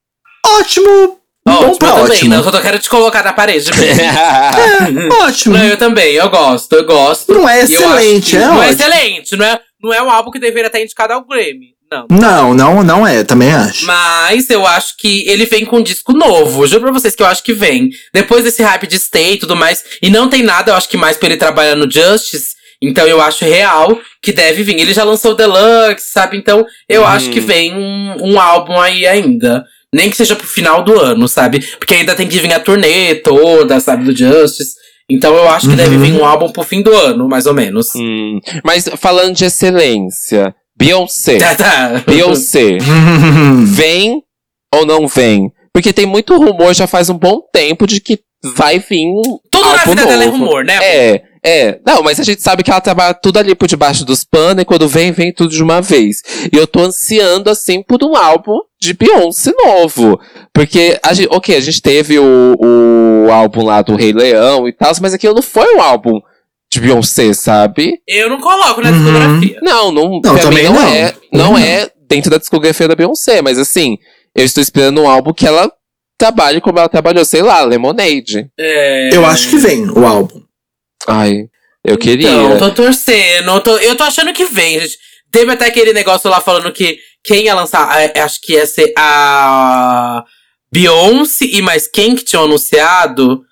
Ótimo. Bom Ótimo, pra eu também. ótimo. Não, eu só quero te colocar na parede. mesmo. Ótimo. não, eu também, eu gosto, eu gosto. Não é excelente, que- é Não é ótimo. excelente, não é, não é um álbum que deveria estar indicado ao Grammy. Não. Não, não, não é. Também acho. Mas eu acho que ele vem com um disco novo. Juro pra vocês que eu acho que vem. Depois desse hype de Stay e tudo mais. E não tem nada, eu acho que mais pra ele trabalhar no Justice. Então eu acho real que deve vir. Ele já lançou o Deluxe, sabe? Então eu acho que vem um, um álbum aí ainda. Nem que seja pro final do ano, sabe? Porque ainda tem que vir a turnê toda, sabe? Do Justice. Então eu acho que deve Uhum. vir um álbum pro fim do ano, mais ou menos. Hum, mas falando de excelência, Beyoncé. Tá, tá. Beyoncé, vem ou não vem? Porque tem muito rumor já faz um bom tempo de que vai vir um Tudo na vida dela é novo. rumor, né? É, é. Não, mas a gente sabe que ela trabalha tudo ali por debaixo dos panos e quando vem, vem tudo de uma vez. E eu tô ansiando, assim, por um álbum de Beyoncé novo. Porque, a gente, ok, a gente teve o, o álbum lá do Rei Leão e tal, mas aquilo não foi um álbum de Beyoncé, sabe? Eu não coloco na Uhum. discografia. Não, não, Não, pra mim também não, não. é. Não Não. é dentro da discografia da Beyoncé, mas assim, eu estou esperando um álbum que ela trabalhe como ela trabalhou, sei lá, Lemonade. É... Eu acho que vem o álbum. Ai, eu queria. Então, tô torcendo. Eu tô, eu tô achando que vem, gente. Teve até aquele negócio lá falando que quem ia lançar, é, acho que ia ser a Beyoncé e mais quem que tinham anunciado?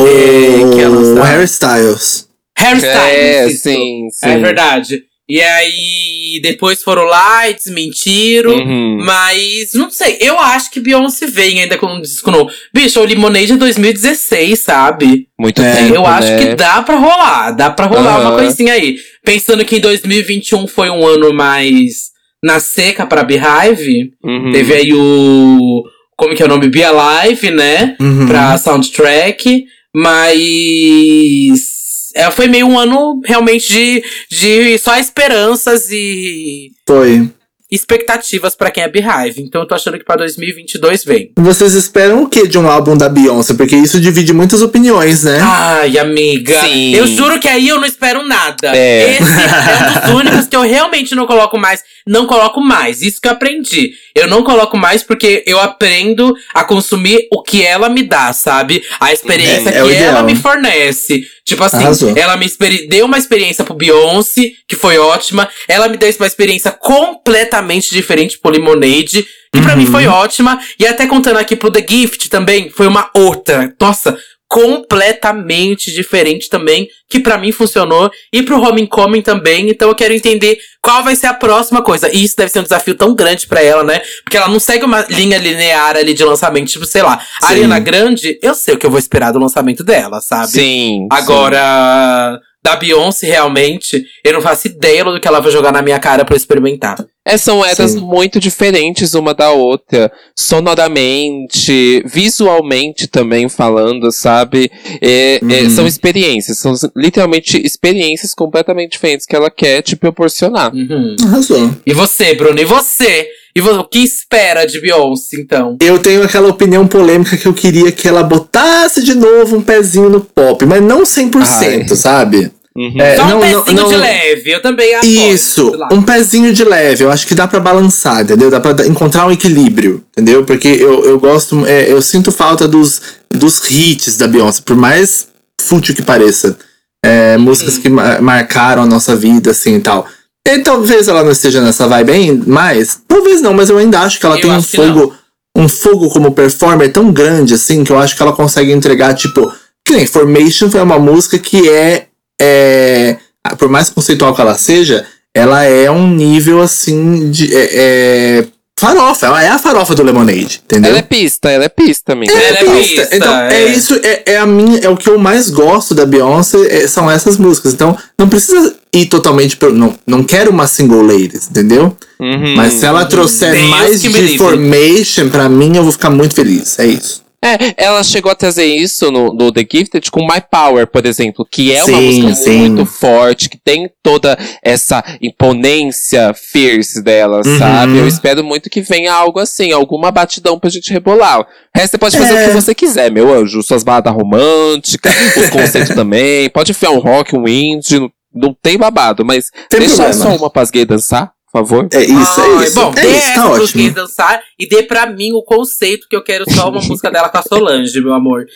O, É, que ia lançar. o Harry Styles. Harry Styles. É, sim, sim. É verdade. E aí, depois foram lá e desmentiram. Uhum. Mas, não sei, eu acho que Beyoncé vem ainda com um disco novo. Bicho, o Lemonade é 2016, sabe? Muito É, tempo, Eu acho né? que dá pra rolar, dá pra rolar Aham. uma coisinha aí. Pensando que em 2021 foi um ano mais na seca pra Beehive, Uhum. teve aí o. Como que é o nome? Be Alive, né? Uhum. Pra soundtrack. Mas. É, foi meio um ano realmente de, de só esperanças e Foi. expectativas pra quem é Beehive. Então eu tô achando que pra 2022 vem. Vocês esperam o que de um álbum da Beyoncé? Porque isso divide muitas opiniões, né? Ai, amiga. Sim. Eu juro que aí eu não espero nada. É. Esse é um dos únicos que eu realmente não coloco mais. Não coloco mais. Isso que eu aprendi. Eu não coloco mais porque eu aprendo a consumir o que ela me dá, sabe? A experiência É, é que ela me fornece. Tipo assim, Arrasou. ela me deu uma experiência pro Beyoncé, que foi ótima. Ela me deu uma experiência completamente diferente pro Lemonade, que pra Uhum. mim foi ótima. E até contando aqui pro The Gift também, foi uma outra. Nossa, completamente diferente também, que pra mim funcionou. E pro Homecoming também. Então eu quero entender qual vai ser a próxima coisa. E isso deve ser um desafio tão grande pra ela, né? Porque ela não segue uma linha linear ali de lançamento. Tipo, sei lá, a Sim. Ariana Grande, eu sei o que eu vou esperar do lançamento dela, sabe? Sim. Agora, da Beyoncé, realmente, eu não faço ideia do que ela vai jogar na minha cara pra eu experimentar. É, são eras Sim. muito diferentes uma da outra. Sonoramente, visualmente também falando, sabe? É, é, Uhum. são experiências, são literalmente experiências completamente diferentes que ela quer te proporcionar. Uhum. Arrasou. E você, Bruno? E você? E vo- o que espera de Beyoncé, então? Eu tenho aquela opinião polêmica que eu queria que ela botasse de novo um pezinho no pop, mas não 100%, Ai. sabe? Uhum. É, Só um não, não, pezinho não- de leve, eu também apoio. Isso, um pezinho de leve. Eu acho que dá pra balançar, entendeu? Dá pra da- encontrar um equilíbrio, entendeu? Porque eu, eu gosto, é, eu sinto falta dos, dos hits da Beyoncé, por mais fútil que pareça. É, músicas que ma- marcaram a nossa vida, assim e tal. E talvez ela não esteja nessa vibe ainda, mas talvez não, mas eu ainda acho que ela Eu tem um fogo, um fogo como performer tão grande, assim, que eu acho que ela consegue entregar, tipo. Que nem Formation foi uma música que é. É por mais conceitual que ela seja, ela é um nível assim de. É, é, farofa, ela é a farofa do Lemonade, entendeu? Ela é pista, ela é pista, amiga. Ela é pista. pista, Então, é, é. isso, é, é a minha, é o que eu mais gosto da Beyoncé, é- são essas músicas. Então, não precisa ir totalmente pelo. Não, não quero uma single ladies, entendeu? Uhum. Mas se ela trouxer Deus mais de formation, pra mim, eu vou ficar muito feliz. É isso. É, ela chegou a trazer isso no, no The Gifted com My Power, por exemplo, que é uma Sim, música sim. muito forte, que tem toda essa imponência fierce dela, Uhum. sabe? Eu espero muito que venha algo assim, alguma batidão pra gente rebolar. O resto você pode fazer É. o que você quiser, meu anjo. Suas baladas românticas, os conceitos também. Pode enfiar um rock, um indie, não, não tem babado, mas Tem deixa problema. só uma pras gays dançar, por favor. É isso, Ai, é isso. Bom, é dê isso, essa tá pros ótimo. gays dançar e dê pra mim o conceito que eu quero só uma música dela com a Solange, meu amor.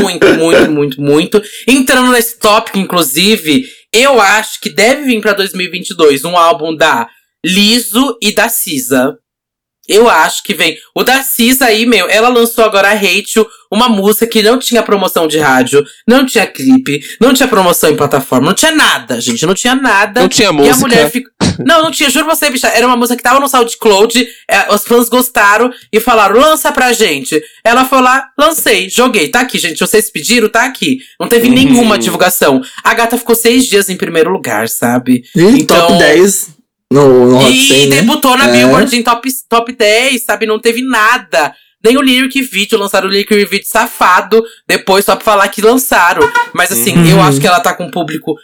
Muito, muito, muito, muito. Entrando nesse tópico, inclusive, eu acho que deve vir pra 2022 um álbum da Liso e da Cisa. Eu acho que vem. O da Cisa aí, meu, ela lançou agora a Rachel, uma música que não tinha promoção de rádio, não tinha clipe, não tinha promoção em plataforma, não tinha nada, gente, não tinha nada. Não tinha E a música. mulher ficou. Não, não tinha, juro você, bicha. Era uma música que tava no SoundCloud, é, os fãs gostaram e falaram, lança pra gente. Ela foi lá, lancei, joguei. Tá aqui, gente. Vocês pediram, tá aqui. Não teve Uhum. nenhuma divulgação. A gata ficou seis dias em primeiro lugar, sabe? E Então- top 10 no, no Hot E 100, né? debutou na É. Billboard em top, top 10, sabe? Não teve nada. Nem o Lyric Video, lançaram o Lyric Video safado, depois só pra falar que lançaram. Mas assim, Uhum. eu acho que ela tá com um público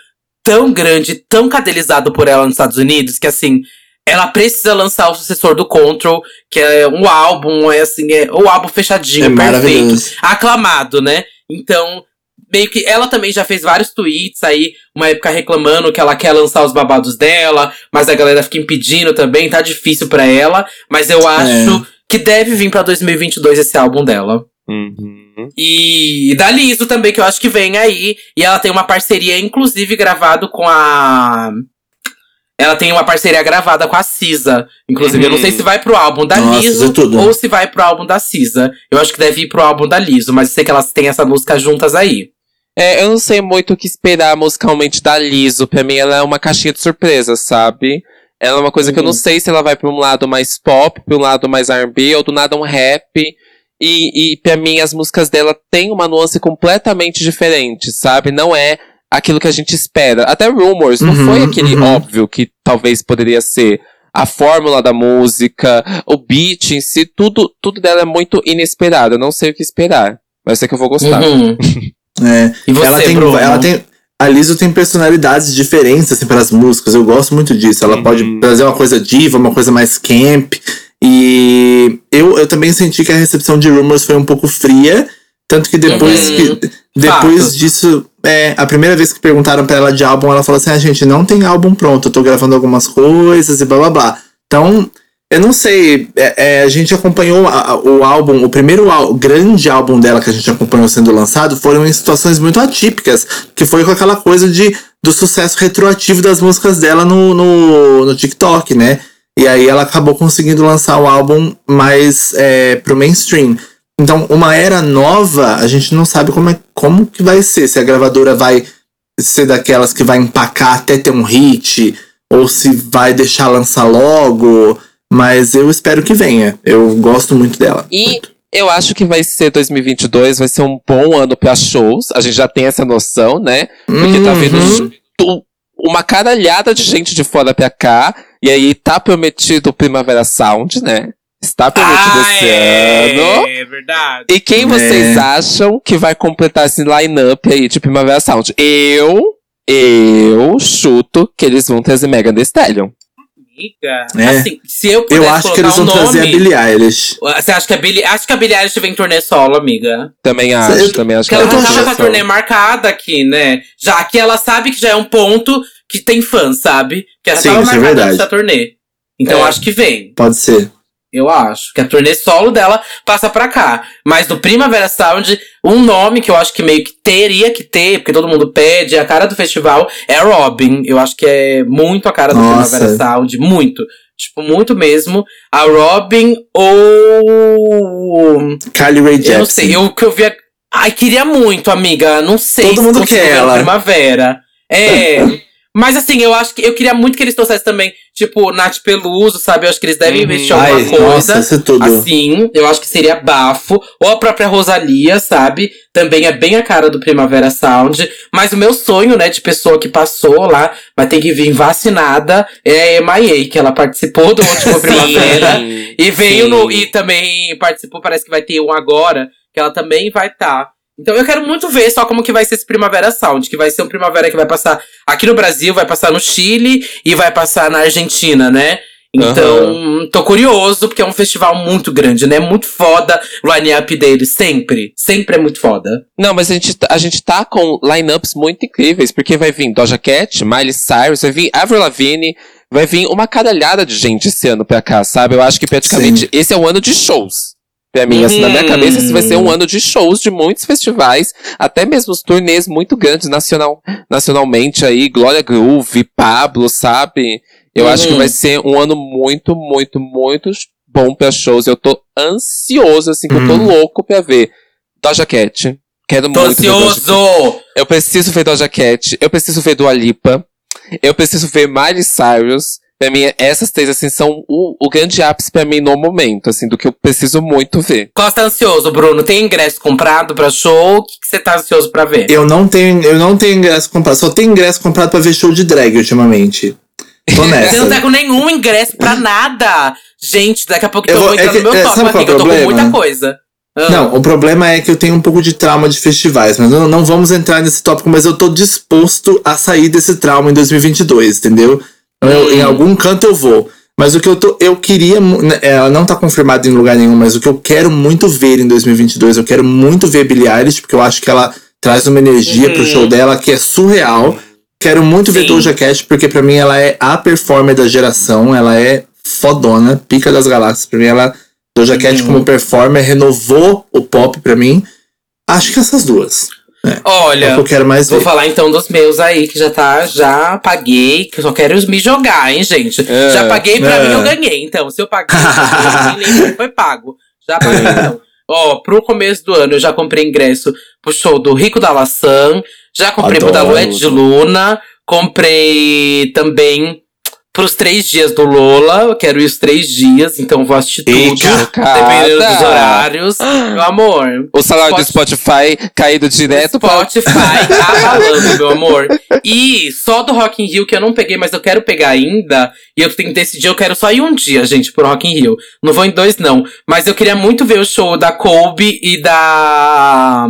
tão grande, tão cadelizado por ela nos Estados Unidos, que assim, ela precisa lançar o sucessor do Control, que é um álbum, é assim, é o álbum fechadinho, É perfeito aclamado, né? Então, meio que ela também já fez vários tweets aí, uma época reclamando que ela quer lançar os babados dela, mas a galera fica impedindo também, tá difícil pra ela, mas eu acho que deve vir pra 2022 esse álbum dela. Uhum. E da Liso também, que eu acho que vem aí. E ela tem uma parceria, inclusive, gravado com a. Ela tem uma parceria gravada com a Cisa. Inclusive, eu não Uhum. sei se vai pro álbum da Nossa, Liso é ou se vai pro álbum da Cisa. Eu acho que deve ir pro álbum da Liso, mas eu sei que elas têm essa música juntas aí. É, eu não sei muito o que esperar musicalmente da Liso. Pra mim, ela é uma caixinha de surpresa, sabe? Ela é uma coisa que eu não Uhum. sei se ela vai pra um lado mais pop, pra um lado mais R&B, ou do nada um rap. E, e pra mim, as músicas dela têm uma nuance completamente diferente, sabe? Não é aquilo que a gente espera. Até Rumors, não Uhum, foi aquele uhum. óbvio que talvez poderia ser. A fórmula da música, o beat em si, tudo, tudo dela é muito inesperado. Eu não sei o que esperar. Mas sei que eu vou gostar. Uhum. É. E você, ela tem, Bruno? ela tem a Lizzo tem personalidades diferentes, assim, para as músicas. Eu gosto muito disso. Ela Uhum. pode trazer uma coisa diva, uma coisa mais camp. E eu, eu também senti que a recepção de Rumors foi um pouco fria. Tanto que depois, Uhum. que, depois Fato. disso, é, a primeira vez que perguntaram pra ela de álbum, ela falou assim: ah, gente, não tem álbum pronto, eu tô gravando algumas coisas e blá blá blá. Então, eu não sei, é, é, a gente acompanhou a- a- o álbum, o primeiro grande álbum dela que a gente acompanhou sendo lançado foram em situações muito atípicas, que foi com aquela coisa de do sucesso retroativo das músicas dela no, no, no TikTok, né? E aí ela acabou conseguindo lançar o álbum mais é, pro mainstream. Então, uma era nova, a gente não sabe como, é, como que vai ser. Se a gravadora vai ser daquelas que vai empacar até ter um hit, ou se vai deixar lançar logo. Mas eu espero que venha. Eu gosto muito dela. E eu acho que vai ser 2022, vai ser um bom ano pra shows. A gente já tem essa noção, né? Porque tá vindo Uhum. uma caralhada de gente de fora pra cá. E aí tá prometido o Primavera Sound, né? Está prometido Ah, esse é, ano. é verdade. E quem É. vocês acham que vai completar esse line-up aí de Primavera Sound? Eu, eu chuto que eles vão trazer Megan Thee Stallion. Amiga, É. assim, se eu pudesse Eu acho que eles vão um trazer a nome, Billie Eilish. Você acha que a Billie, acho que a Billie Eilish vem em turnê solo, amiga? Também acho, Eu- também acho Porque ela já tava com a turnê marcada aqui, né? Já que ela sabe que já é um ponto que tem fãs, sabe? Que ela Sim, tava é marcada verdade. da turnê. Então É. acho que vem. Pode ser. Eu acho. Que a turnê solo dela passa pra cá. Mas do Primavera Sound, um nome que eu acho que meio que teria que ter, porque todo mundo pede, a cara do festival, é a Robin. Eu acho que é muito a cara do Nossa. Primavera Sound. Muito. Tipo, muito mesmo. A Robin ou. Kylie Ray Jepsen. Eu não sei, eu que eu via. Ai, queria muito, amiga. Não sei Todo mundo consigo quer ela. Primavera. É. Mas assim, eu acho que eu queria muito que eles trouxessem também, tipo, Nath Peluso, sabe? Eu acho que eles devem Uhum. investir Ai, alguma coisa. nossa, é tudo. Assim, eu acho que seria bafo. Ou a própria Rosalia, sabe? Também é bem a cara do Primavera Sound. Mas o meu sonho, né, de pessoa que passou lá, mas tem que vir vacinada, é a MIA, que ela participou do último Primavera. E veio Sim. no. E também participou, parece que vai ter um agora, que ela também vai estar. Então eu quero muito ver só como que vai ser esse Primavera Sound, que vai ser um Primavera que vai passar aqui no Brasil, vai passar no Chile e vai passar na Argentina, né? Então, tô curioso, porque é um festival muito grande, né? Muito foda o line-up deles, sempre. Sempre é muito foda. Não, mas a gente, tá- a gente tá com lineups muito incríveis, porque vai vir Doja Cat, Miley Cyrus, vai vir Avril Lavigne, vai vir uma caralhada de gente esse ano pra cá, sabe? Eu acho que praticamente esse é o ano de shows. Pra mim, assim, na minha Uhum. cabeça, esse vai ser um ano de shows de muitos festivais, até mesmo os turnês muito grandes nacional, nacionalmente aí, Glória Groove, Pablo, sabe? Eu acho que Uhum. vai ser um ano muito, muito, muito bom pra shows. Eu tô ansioso, assim, que eu tô Uhum. louco pra ver. Doja Cat. Quero Tô muito ansioso! Eu preciso ver Doja Cat, eu preciso ver Dua Lipa, eu preciso ver Miley Cyrus. Pra mim, essas três, assim, são o, o grande ápice pra mim no momento, assim, do que eu preciso muito ver. Qual você tá ansioso, Bruno? Tem ingresso comprado pra show? O que você tá ansioso pra ver? Eu não tenho, eu não tenho ingresso comprado. Só tenho ingresso comprado pra ver show de drag ultimamente. Tô nessa. Você não tá com nenhum ingresso pra nada. Gente, daqui a pouco Eu eu vou- vou entrar é que- no meu é, top aqui, que eu tô com é muita coisa. Ah. Não, o problema é que eu tenho um pouco de trauma de festivais, mas não, não vamos entrar nesse tópico, mas eu tô disposto a sair desse trauma em 2022, entendeu? Então, eu- em algum canto eu vou. Mas o que eu tô, eu queria, né, ela não tá confirmada em lugar nenhum, mas o que eu quero muito ver em 2022, eu quero muito ver Billie Eilish, porque eu acho que ela traz uma energia pro Uhum. show dela que é surreal. Quero muito ver Sim. Doja Cat, porque pra mim ela é a performer da geração, ela é fodona, pica das galáxias. Pra mim ela, Doja Cat Uhum. como performer, renovou o pop pra mim. Acho que essas duas. É Olha, eu quero mais vou ver. falar então dos meus aí, que já tá, já paguei, que eu só quero me jogar, hein, gente. É, já paguei, pra é. mim eu ganhei. Então, se eu paguei, nem foi pago. Já paguei, então. Ó, pro começo do ano eu já comprei ingresso pro show do Rico da Laçã, já comprei pro da Adoro. Luete de Luna, comprei também pros três dias do Lola, eu quero ir os três dias, então vou assistir tudo. Dependendo dos horários. Meu amor, O salário do Spotify- caído direto pra... Spotify abalando, meu amor. E só do Rock in Rio, que eu não peguei, mas eu quero pegar ainda. E eu tenho que decidir, eu quero só ir um dia, gente, pro Rock in Rio. Não vou em dois, não. Mas eu queria muito ver o show da Colby e da...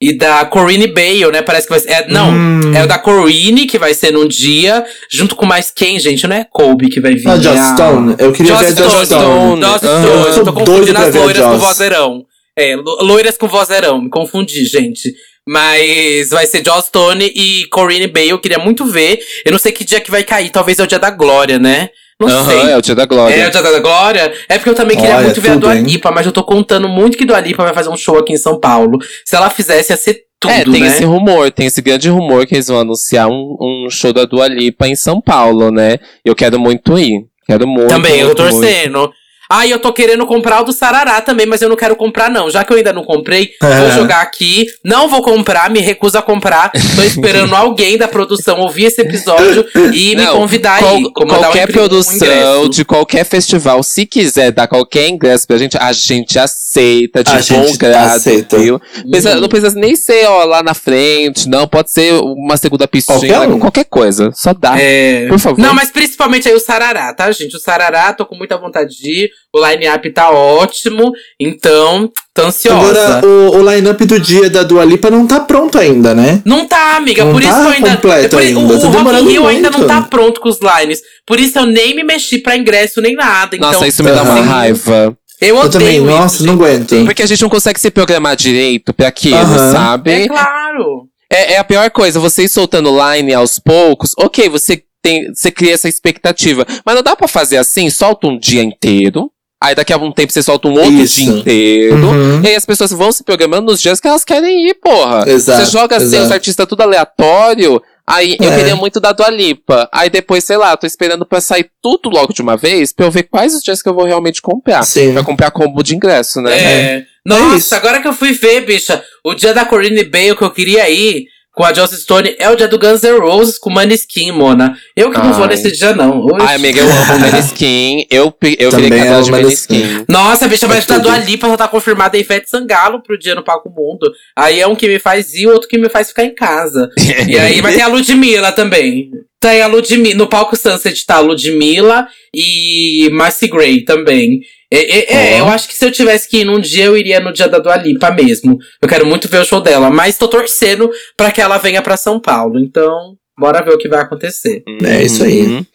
e da Corinne Bale, né? Parece que vai ser. É, não, Hum. é o da Corinne que vai ser num dia, junto com mais quem, gente? Não é Colby que vai vir. Ah, Joss é a- Stone. Eu queria Joss ver a Joss Stone. Joss. Stone. Eu Eu tô confundindo as loiras com Joss. vozeirão. É, lo- loiras com vozeirão. Me confundi, gente. Mas vai ser Joss Stone e Corinne Bale. Eu queria muito ver. Eu não sei que dia que vai cair. Talvez é o dia da Glória, né? Não Aham, sei. é o dia da glória. É o Dia da Glória? É porque eu também queria Olha, muito ver a Dua? Lipa, mas eu tô contando muito que Dua Lipa vai fazer um show aqui em São Paulo. Se ela fizesse, ia ser tudo, é, tem né? esse rumor, tem esse grande rumor que eles vão anunciar um, um show da Dua Lipa em São Paulo, né? Eu quero muito ir. Quero muito. Também, eu tô muito, muito. Ah, e eu tô querendo comprar o do Sarará também, mas eu não quero comprar, não. Já que eu ainda não comprei, É. vou jogar aqui. Não vou comprar, me recuso a comprar. Tô esperando alguém da produção ouvir esse episódio e me Não, convidar qual- aí. qualquer um produção de qualquer festival, se quiser dar qualquer ingresso pra gente, a gente aceita de A bom gente grado, aceita. viu? Precisa- Uhum. Não precisa nem ser, ó, lá na frente, não. Pode ser uma segunda piscina, Qualquer um. qualquer coisa. Só dá. É. Por favor. Não, mas principalmente aí o Sarará, tá, gente? O Sarará, tô com muita vontade de ir. O line-up tá ótimo. Então, tô ansiosa. Agora, o, o line-up do dia da Dua Lipa não tá pronto ainda, né? Não tá, amiga. Não por isso tá que eu ainda. completo por- ainda, O, tá o Rock in Rio ainda não tá pronto com os lines. Por isso eu nem me mexi pra ingresso nem nada. Então, Nossa, isso me dá uma Aham. raiva. eu Eu odeio também, isso, nossa, não aguento. Porque a gente não consegue se programar direito pra aquilo, Aham. sabe? É claro. É, é a pior coisa, você ir soltando line aos poucos, ok, você tem, você cria essa expectativa. Mas não dá pra fazer assim, solta um dia inteiro. Aí daqui a um tempo você solta um outro Isso. dia inteiro. Uhum. E aí as pessoas vão se programando nos dias que elas querem ir, porra. Exato, você joga assim, os artistas tudo aleatório. Aí eu É. queria muito da Dua Lipa. Aí depois, sei lá, tô esperando pra sair tudo logo de uma vez, pra eu ver quais os dias que eu vou realmente comprar. Sim. Pra comprar combo de ingresso, né? É. É Nossa, isso. agora que eu fui ver, bicha, o dia da Corinne Bale que eu queria ir com a Joss Stone é o dia do Guns N' Roses com Maneskin, Mona. Eu que não vou Ai. nesse dia, não. Oxi. Ai, amiga, eu amo Maneskin. Eu, eu Também cadela amo de Maneskin. Maneskin. Nossa, bicha, mas É da tudo. Dua Lipa já tá confirmada a Ivete Sangalo pro dia no Palco Mundo. Aí é um que me faz ir, o outro que me faz ficar em casa. E aí vai ter a Ludmilla também. Tem a Ludmilla. No palco Sunset tá a Ludmilla e Marcy Gray também. É, é, é, eu acho que se eu tivesse que ir num dia, eu iria no dia da Dua Lipa mesmo. Eu quero muito ver o show dela, mas tô torcendo pra que ela venha pra São Paulo. Então, bora ver o que vai acontecer. É isso aí. Uhum.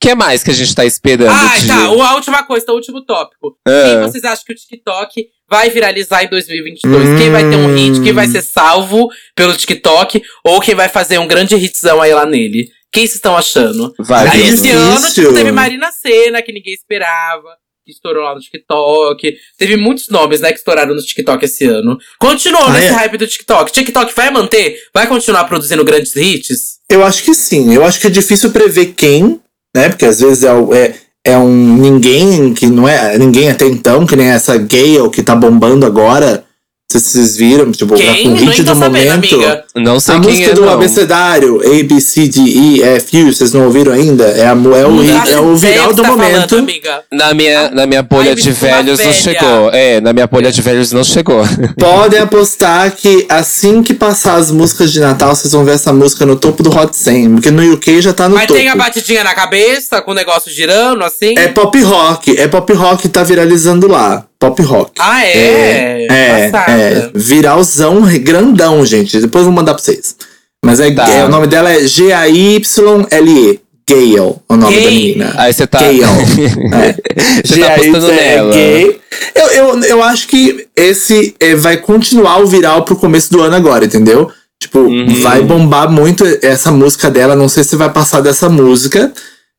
que mais que a gente tá esperando? Ah, de- tá. o- A última coisa, o último tópico. Ah. Quem vocês acham que o TikTok vai viralizar em 2022? Hum. Quem vai ter um hit? Quem vai ser salvo pelo TikTok? Ou quem vai fazer um grande hitzão aí lá nele? Quem vocês estão achando? Vai, Aí esse ano, tipo, teve Marina Senna, que ninguém esperava. Que estourou lá no TikTok. Teve muitos nomes, né, que estouraram no TikTok esse ano. Continuou Ah, nesse é? hype do TikTok. TikTok vai manter? Vai continuar produzindo grandes hits? Eu acho que sim. Eu acho que é difícil prever quem, né? Porque às vezes é, é, é um ninguém que não é ninguém até então, que nem essa Gale que tá bombando agora. Não sei se vocês viram, tipo, tá Quem? com o hit do momento. amiga. Não sei A quem música é, do não. abecedário, A, B, C, D, E, F, U, vocês não ouviram ainda? É, a, é, o, faço é o viral do tá momento. falando, amiga. Na minha, na minha bolha Ai, de velhos não chegou. É, na minha bolha de velhos não chegou. Podem apostar que assim que passar as músicas de Natal, vocês vão ver essa música no topo do Hot 100. Porque no UK já tá no Mas topo. tem a batidinha na cabeça, com o negócio girando, assim? É pop rock. É pop rock que tá viralizando lá. Pop rock. Ah, é? É, Passada. é. Viralzão grandão, gente. Depois eu vou mandar pra vocês. Mas é, Tá. é, o nome dela é G-A-Y-L-E. Gale, o nome Gay. da menina. Aí você tá. Gale. É. Você tá apostando nela. gay. Eu, eu, eu acho que esse é, vai continuar o viral pro começo do ano agora, entendeu? Tipo, Uhum. vai bombar muito essa música dela. Não sei se vai passar dessa música.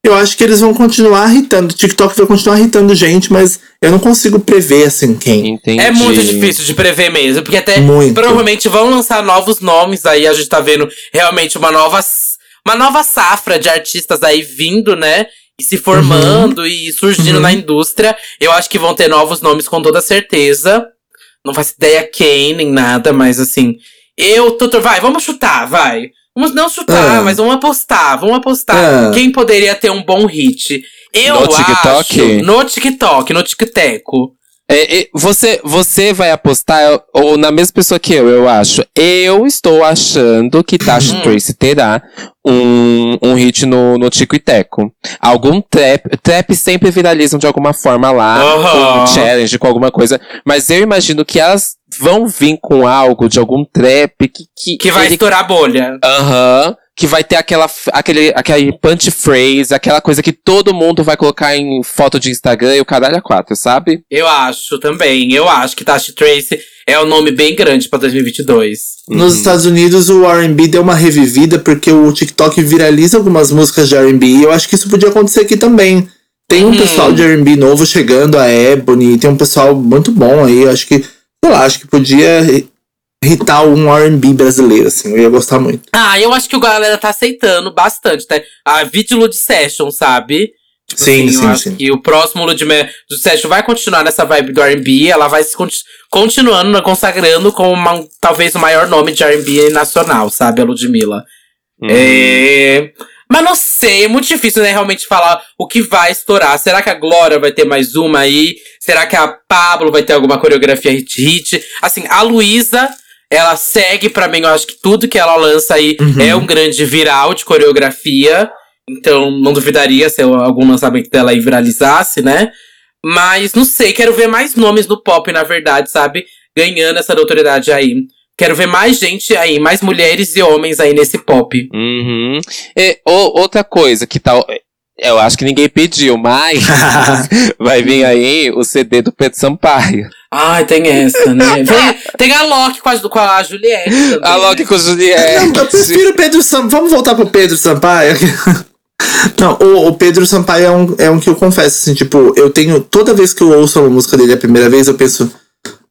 Eu acho que eles vão continuar irritando. O TikTok vai continuar irritando gente, mas eu não consigo prever, assim, quem. Entendi. É muito difícil de prever mesmo, porque até Muito. provavelmente vão lançar novos nomes aí, a gente tá vendo realmente uma nova, uma nova safra de artistas aí vindo, né? E se formando e surgindo Uhum. na indústria. Eu acho que vão ter novos nomes com toda certeza. Não faço ideia quem, nem nada, mas assim. Eu, Tutor, vai, vamos chutar, vai. Vamos não chutar, Ah. mas vamos apostar, vamos apostar. Ah. Quem poderia ter um bom hit? Eu No acho. TikTok? No TikTok, no TikTok. É, é, você, você vai apostar ou na mesma pessoa que eu, eu acho. Eu estou achando que Tasha Hum. Trace terá um, um hit no, no Tico e Teco. Algum trap. Trap sempre viralizam de alguma forma lá. Aham. Com um challenge, com alguma coisa. Mas eu imagino que elas vão vir com algo de algum trap que. Que, Que vai ele- estourar a bolha. Aham. Que vai ter aquela, aquele, aquele punch phrase, aquela coisa que todo mundo vai colocar em foto de Instagram e o caralho a quatro, sabe? Eu acho também. Eu acho que Tashi Trace é um nome bem grande pra 2022. Nos Estados Unidos, o R&B deu uma revivida porque o TikTok viraliza algumas músicas de R&B. E eu acho que isso podia acontecer aqui também. Tem um Uhum. pessoal de R&B novo chegando, a Ebony, tem um pessoal muito bom aí. Eu acho que, sei lá, acho que podia hitar um R&B brasileiro, assim. Eu ia gostar muito. Ah, eu acho que o galera tá aceitando bastante, tá? A Vid Lud Session, sabe? Tipo Sim, assim, sim, eu acho sim. que o próximo Lud Me- do Session vai continuar nessa vibe do R&B. Ela vai se conti- continuando, né, consagrando como uma- talvez o maior nome de R&B nacional, sabe? A Ludmilla. Uhum. É... Mas não sei, é muito difícil, né, realmente falar o que vai estourar. Será que a Glória vai ter mais uma aí? Será que a Pablo vai ter alguma coreografia hit hit? Assim, a Luísa, ela segue pra mim, eu acho que tudo que ela lança aí Uhum. é um grande viral de coreografia. Então, não duvidaria se algum lançamento dela aí viralizasse, né? Mas, não sei, quero ver mais nomes no pop, na verdade, sabe? Ganhando essa notoriedade aí. Quero ver mais gente aí, mais mulheres e homens aí nesse pop. Uhum. E, o- outra coisa que tal. Eu acho que ninguém pediu, mas vai vir aí o CD do Pedro Sampaio. Ai, tem essa, né? Tem a Loki com a, com a Juliette também. A Loki né? com Juliette. Não, eu prefiro o Pedro Sampaio. Vamos voltar pro Pedro Sampaio. Não, o, o Pedro Sampaio é um, é um que eu confesso, assim, tipo, eu tenho. Toda vez que eu ouço uma música dele a primeira vez, eu penso.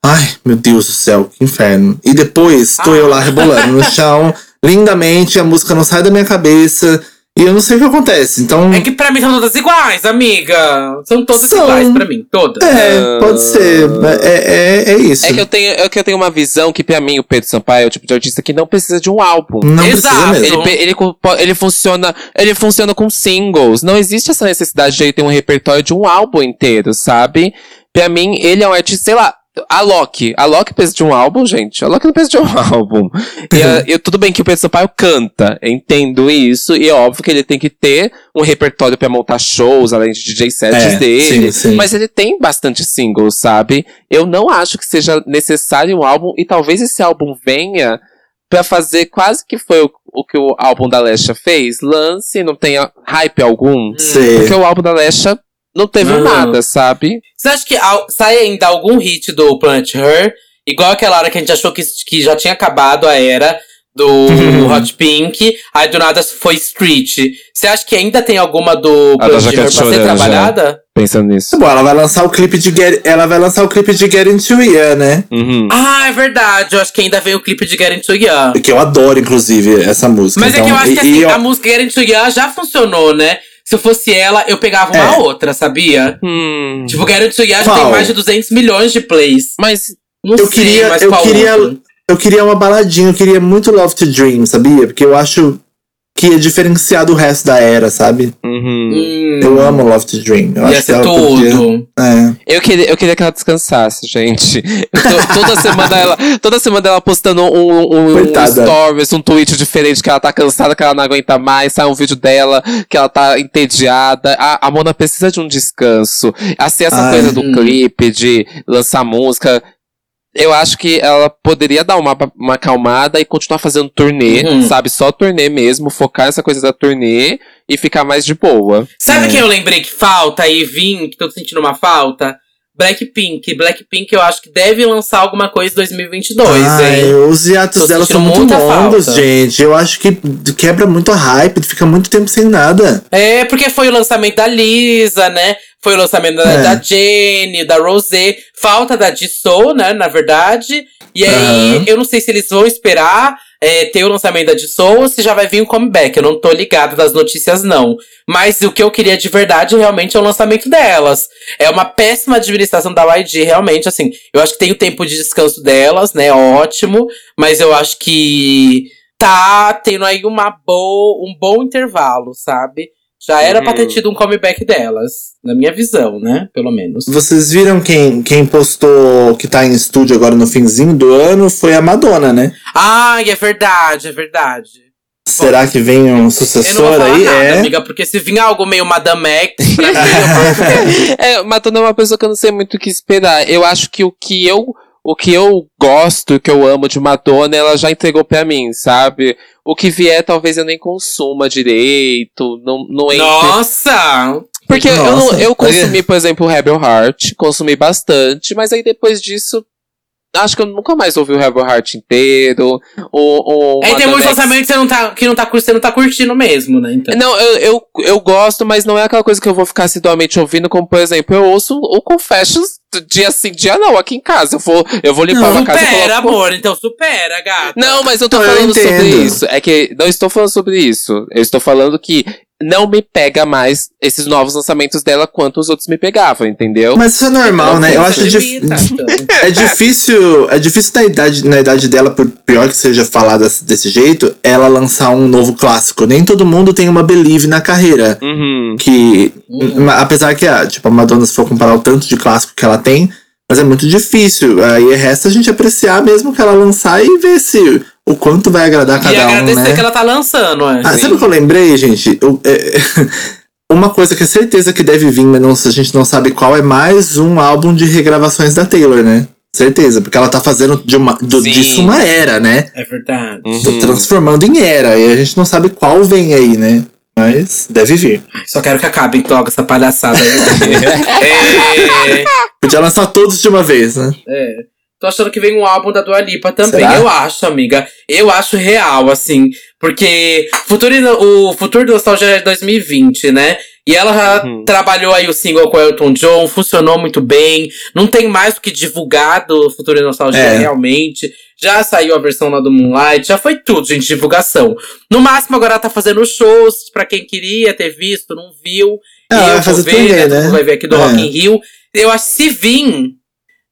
Ai, meu Deus do céu, que inferno. E depois tô eu lá rebolando no chão, lindamente, a música não sai da minha cabeça. E eu não sei o que acontece. Então. É que pra mim são todas iguais, amiga. São todas São. iguais pra mim, todas. É, pode ser. É, é, é isso. É que, eu tenho, é que eu tenho uma visão que, pra mim, o Pedro Sampaio é o tipo de artista que não precisa de um álbum. Não Exato. precisa mesmo. Ele, ele, ele funciona ele funciona com singles. Não existe essa necessidade de ele ter um repertório de um álbum inteiro, sabe? Pra mim, ele é um artista, sei lá. A Loki. A Loki precisa de um álbum, gente. A Loki não precisa de um álbum. E, eu- tudo bem que o Pedro Sampaio canta. Entendo isso. E é óbvio que ele tem que ter um repertório pra montar shows, além de DJ sets É, dele. sim, sim. Mas ele tem bastante singles, sabe? Eu não acho que seja necessário um álbum. E talvez esse álbum venha pra fazer quase que foi o, o que o álbum da Lesha fez. Lance, não tenha hype algum. Sei. Porque o álbum da Lesha não teve Não. nada, sabe? Você acha que al- sai ainda algum hit do Planet Her? Igual aquela hora que a gente achou que, que já tinha acabado a era do Hot Pink, aí do nada foi Street. Você acha que ainda tem alguma do Jaquete Her pra ser Chorando, já. trabalhada? Pensando nisso. Bom, ela vai lançar o clipe de Get, ela vai lançar o clipe de Get Into It, né? Uhum. Ah, é verdade. Eu acho que ainda vem o clipe de Get Into Young. Que eu adoro, inclusive, essa música. Mas é que eu Então, acho que e- assim, e eu- a música Get Into Young já funcionou, né? Se eu fosse ela, eu pegava uma É. outra, sabia? Hum. Tipo, já Qual? tem mais de 200 milhões de plays. Mas Não Eu sei, queria- mas eu qual queria- outro? Eu queria uma baladinha, eu queria muito Love to Dream, sabia? Porque eu acho que ia diferenciar do resto da era, sabe? uhum. Hum, Eu amo Love to Dream. Eu ia acho que ser podia- tudo. É. Eu queria, eu queria que ela descansasse, gente. Tô- toda semana ela, toda semana ela postando um, um, um stories, um tweet diferente que ela tá cansada, que ela não aguenta mais, sai um vídeo dela que ela tá entediada. A, a Mona precisa de um descanso. Assim, essa Ai. coisa do clipe, de lançar música. Eu acho que ela poderia dar uma, uma acalmada e continuar fazendo turnê, Uhum. sabe? Só turnê mesmo, focar nessa coisa da turnê e ficar mais de boa. Sabe É. quem eu lembrei que falta e vim, que tô sentindo uma falta? Blackpink. Blackpink eu acho que deve lançar alguma coisa em 2022, Ai, hein? os hiatos Tô dela são muito longos, falta. gente. Eu acho que quebra muito a hype, fica muito tempo sem nada. É, porque foi o lançamento da Lisa, né? Foi o lançamento da, É. da Jenny, da Rosé. Falta da Jisoo, né? Na verdade. E aí, Aham. eu não sei se eles vão esperar é, ter o lançamento da Jisoo ou se já vai vir um comeback. Eu não tô ligado das notícias, não. Mas o que eu queria de verdade realmente é o lançamento delas. É uma péssima administração da YG, realmente, assim. Eu acho que tem o tempo de descanso delas, né? Ótimo. Mas eu acho que tá tendo aí uma boa, um bom intervalo, sabe? Já era pra ter Uhum. tido um comeback delas. Na minha visão, né? Pelo menos. Vocês viram quem, quem postou que tá em estúdio agora no finzinho do ano foi a Madonna, né? Ai, é verdade, é verdade. Será que vem um sucessor aí? nada, é. amiga, porque se vir algo meio Madame X, pra mim, eu É, Madonna é uma pessoa que eu não sei muito o que esperar. Eu acho que o que eu, o que eu gosto, o que eu amo de Madonna, ela já entregou pra mim, sabe? O que vier, talvez eu nem consuma direito, não, não entre. Nossa! Porque eu, não- Nossa. eu consumi, por exemplo, o Rebel Heart, consumi bastante, mas aí depois disso, acho que eu nunca mais ouvi o Rebel Heart inteiro. O, o Aí tem muitos lançamentos que você não tá, que não tá, você não tá curtindo mesmo, né? Então. Não, eu, eu, eu gosto, mas não é aquela coisa que eu vou ficar assiduamente ouvindo, como por exemplo, eu ouço o Confessions dia sim, dia não, aqui em casa. Eu vou, eu vou limpar uma casa e Supera, coloco... amor, então supera, gata. Não, mas eu tô eu falando sobre entendo. isso. É que não estou falando sobre isso. Eu estou falando que não me pega mais esses novos lançamentos dela quanto os outros me pegavam, entendeu? Mas isso é normal, né? Eu acho Você dif- então. É difícil, é difícil na idade, na idade dela, por pior que seja falar desse, jeito, ela lançar um novo clássico. Nem todo mundo tem uma Believe na carreira. Uhum. Que, Uhum. apesar que, a, tipo, a Madonna, se for comparar o tanto de clássico que ela tem, mas é muito difícil. Aí resta a gente apreciar mesmo que ela lançar e ver se o quanto vai agradar E cada um, agradecer né? que ela tá lançando, é. Ah, Sim. sabe o que eu lembrei, gente? Eu- é- uma coisa que é certeza que deve vir, mas não, a gente não sabe qual, é mais um álbum de regravações da Taylor, né? Certeza, porque ela tá fazendo de uma, do- disso uma era, né? É verdade. Uhum. Transformando em era. E a gente não sabe qual vem aí, né? Mas deve vir. Só quero que acabe logo essa palhaçada aí. é, Podia lançar todos de uma vez, né? é. Tô achando que vem um álbum da Dua Lipa também. Será? Eu acho, amiga. Eu acho real, assim. Porque Futuro, o Futuro do Nostalgia é 2020, né? E ela já Uhum. trabalhou aí o single com o Elton John, funcionou muito bem. Não tem mais o que divulgar do Futuro e Nostalgia É. realmente. Já saiu a versão lá do Moonlight, já foi tudo, gente, divulgação. No máximo, agora ela tá fazendo shows pra quem queria ter visto, não viu. Ah, eu vai vou fazer ver, turnê, né? Né? vai ver aqui do É. Rock in Rio. Eu acho que se vir,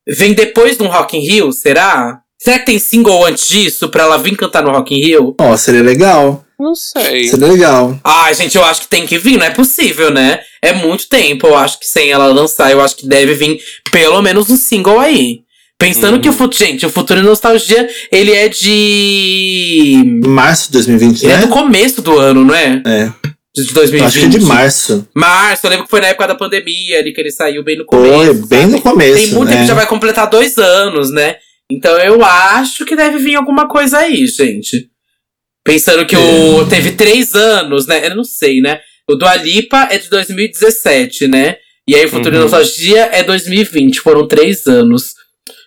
vem depois do Rock in Rio, será? Será que tem single antes disso pra ela vir cantar no Rock in Rio? Ó, seria legal. Não sei. Seria legal. Ai, gente, eu acho que tem que vir, não é possível, né? É muito tempo, eu acho que sem ela lançar, eu acho que deve vir pelo menos um single aí. Pensando Uhum. que o futuro. Gente, o Futuro e Nostalgia, ele é de. Março de 2020, Ele né? é do começo do ano, não é? É. De 2020. Acho que é de março. Março, eu lembro que foi na época da pandemia ali que ele saiu bem no começo. Foi, bem sabe? no começo. Tem muito né? tempo, já vai completar dois anos, né? Então eu acho que deve vir alguma coisa aí, gente. Pensando que o teve três anos, né? Eu não sei, né? O do Alipa é de 2017, né? E aí o Futuro Uhum. Nostalgia é 2020. Foram três anos.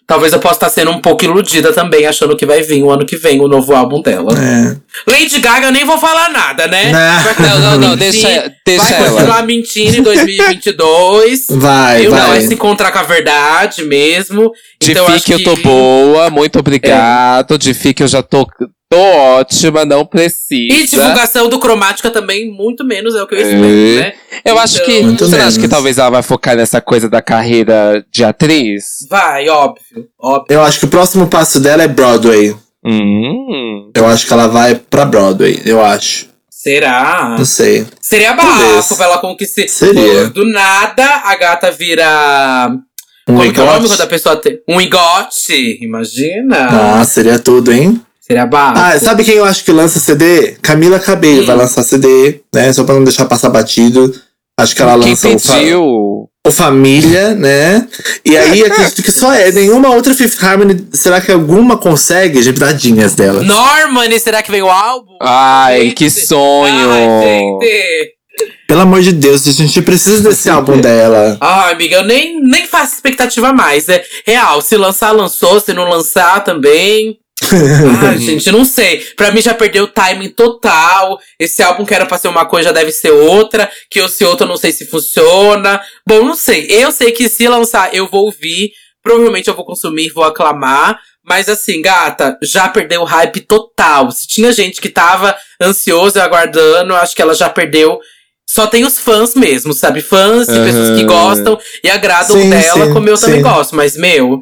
Talvez eu possa estar sendo um pouco iludida também, achando que vai vir o ano que vem o novo álbum dela. É. Lady Gaga, eu nem vou falar nada, né? Não. Vai Não, não, deixa, deixa Vai ela. continuar mentindo em 2022. Vai, eu não vai. vai se encontrar com a verdade mesmo. De então, Fique eu que- tô boa, muito obrigado. De Fique eu já tô, tô ótima, não precisa. E divulgação do Cromática também, muito menos é o que eu espero, É. né? Eu acho que. Muito Você não acha menos. que talvez ela vai focar nessa coisa da carreira de atriz? Vai, óbvio, óbvio. Eu acho que o próximo passo dela é Broadway. Hum. Eu acho que ela vai pra Broadway, eu acho. Será? Não sei. Seria bafo pra ela conquistar. Seria. Do nada, a gata vira. Um como é o nome igote? quando a pessoa tem? Um igote. Imagina. Nossa, seria tudo, hein? Seria bafo. Ah, sabe quem eu acho que lança CD? Camila Cabello Hum. vai lançar CD, né? Só pra não deixar passar batido. Acho que ela Quem lança o, fa pediu? o Família, né? E aí acredito que só é. Nenhuma outra Fifth Harmony. Será que alguma consegue? Gente, tadinhas dela. Norman, será que vem o álbum? Ai, que sonho! Ai, gente. Pelo amor de Deus, a gente precisa desse álbum dela. Ai, amiga, eu nem, nem faço expectativa mais. É real, se lançar, lançou. Se não lançar, também. Ai, gente, não sei. Pra mim já perdeu o timing total. Esse álbum que era pra ser uma coisa já deve ser outra. Que eu ser outra, eu não sei se funciona. Bom, não sei. Eu sei que se lançar, eu vou ouvir. Provavelmente eu vou consumir, vou aclamar. Mas assim, gata, já perdeu o hype total. Se tinha gente que tava ansioso e aguardando, acho que ela já perdeu. Só tem os fãs mesmo, sabe? Fãs e pessoas que gostam e agradam Sim, dela, sim, como eu também sim. gosto. Mas, meu,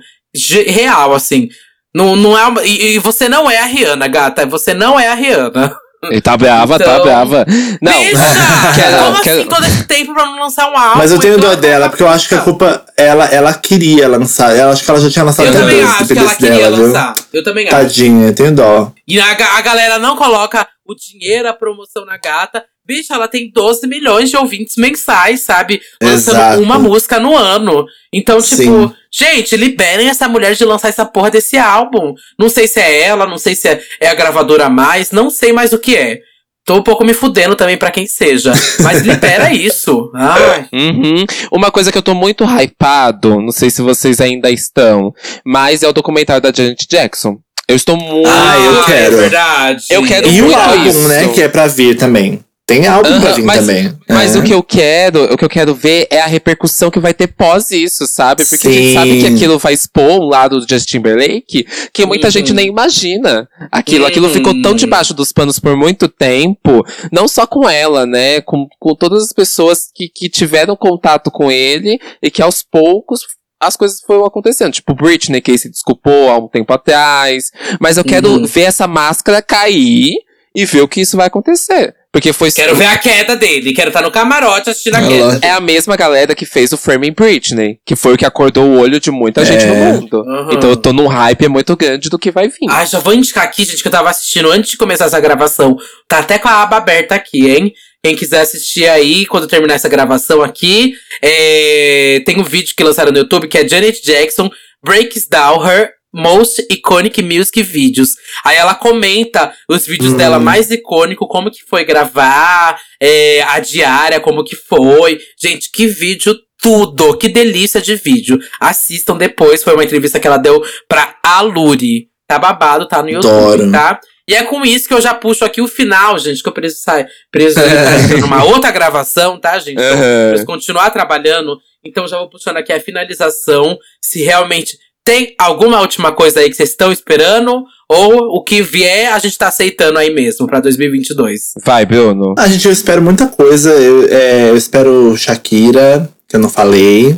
real, assim. Não, não é uma, e, e você não é a Rihanna, gata. Você não é a Rihanna. Ele tá brava, tá Então- brava. Não, quero- Como quero- assim todo esse tempo pra não lançar um álbum? Mas eu tenho Então, dó dela, porque eu acho que a culpa. Ela, ela queria lançar. Eu acho que ela já tinha lançado Eu também acho que ela queria dela, viu? lançar. Eu também acho. Tadinha, eu tenho dó. E a, a galera não coloca o dinheiro, a promoção na gata. Bicho, ela tem 12 milhões de ouvintes mensais, sabe? Lançando Exato. uma música no ano. Então, tipo, Sim. gente, liberem essa mulher de lançar essa porra desse álbum. Não sei se é ela, não sei se é, é a gravadora a mais, não sei mais o que é. Tô um pouco me fudendo também pra quem seja. Mas libera isso. Ai. Uhum. Uma coisa que eu tô muito hypado, não sei se vocês ainda estão, mas é o documentário da Janet Jackson. Eu estou muito. Ah, eu É quero. verdade. Eu quero E o muito álbum, isso. né, que é pra vir também. Tem álbum pra Aham, vir mas, também. Mas É. o que eu quero, o que eu quero ver é a repercussão que vai ter pós isso, sabe? Porque a gente Sim. sabe que aquilo vai expor um lado do Justin Timberlake que muita Uhum. gente nem imagina. Aquilo, aquilo Uhum. ficou tão debaixo dos panos por muito tempo, não só com ela, né? Com, com todas as pessoas que, que tiveram contato com ele e que aos poucos as coisas foram acontecendo. Tipo, Britney, que se desculpou há um tempo atrás. Mas eu quero Uhum. ver essa máscara cair e ver o que isso vai acontecer. Porque foi Quero ver a queda dele. Quero estar no camarote assistindo a Ela- queda. é a mesma galera que fez o Framing Britney, que foi o que acordou o olho de muita gente no É. mundo. Uhum. Então eu tô num hype muito grande do que vai vir. Ah, já vou indicar aqui, gente, que eu tava assistindo antes de começar essa gravação. Tá até com a aba aberta aqui, hein? Quem quiser assistir aí, quando terminar essa gravação aqui, é, tem um vídeo que lançaram no YouTube que é Janet Jackson Breaks Down Her Most Iconic Music Videos. Aí ela comenta os vídeos Hum. dela mais icônico, como que foi gravar, é, a diária, como que foi. Gente, que vídeo tudo! Que delícia de vídeo. Assistam depois, foi uma entrevista que ela deu pra Aluri. Tá babado, tá no YouTube, Adoro. tá? E é com isso que eu já puxo aqui o final, gente, que eu preciso sair, preciso numa outra gravação, tá, gente? Então, Aham. preciso continuar trabalhando. Então já vou puxando aqui a finalização. Se realmente tem alguma última coisa aí que vocês estão esperando, ou o que vier, a gente tá aceitando aí mesmo pra 2022. Vai, Bruno. Ah, gente, eu espero muita coisa. Eu, é, eu espero Shakira, que eu não falei.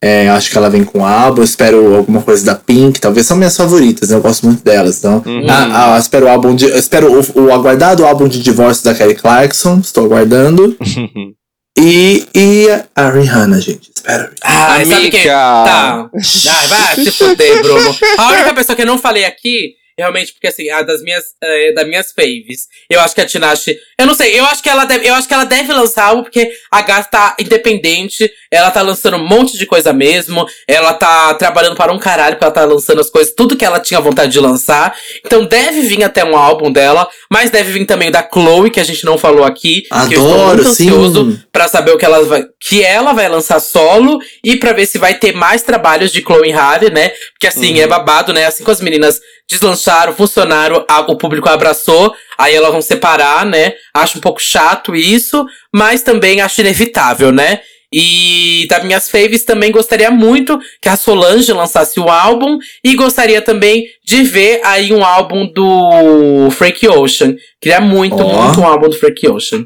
É, acho que ela vem com álbum. Eu espero alguma coisa da Pink. Talvez são minhas favoritas, né? Eu gosto muito delas. Então, Uhum. ah, ah, eu espero o álbum de. Eu espero o, o aguardado álbum de divórcio da Kelly Clarkson. Estou aguardando. E, e a Rihanna, gente. Espero. Ah, Amiga. sabe quem? Tá. Ai, vai se fuder, Bruno. A única pessoa que eu não falei aqui, realmente, porque assim, a das minhas, eh, das minhas faves, eu acho que a Tinashe. Eu não sei, eu acho que ela deve, eu acho que ela deve lançar algo, porque a gata tá independente, ela tá lançando um monte de coisa mesmo, ela tá trabalhando para um caralho, porque ela tá lançando as coisas, tudo que ela tinha vontade de lançar. Então deve vir até um álbum dela, mas deve vir também da Chloe, que a gente não falou aqui. que eu estou Adoro, muito ansioso sim. Pra saber o que ela vai, que ela vai lançar solo e pra ver se vai ter mais trabalhos de Chloe Halle, né? Porque assim, é babado, né? Assim que as meninas deslancharam, funcionaram, a- o público abraçou, aí elas vão separar, né? Acho um pouco chato isso, mas também acho inevitável, né? E das minhas faves também gostaria muito que a Solange lançasse o álbum e gostaria também de ver aí um álbum do Frank Ocean. Queria muito, Ó. muito um álbum do Frank Ocean.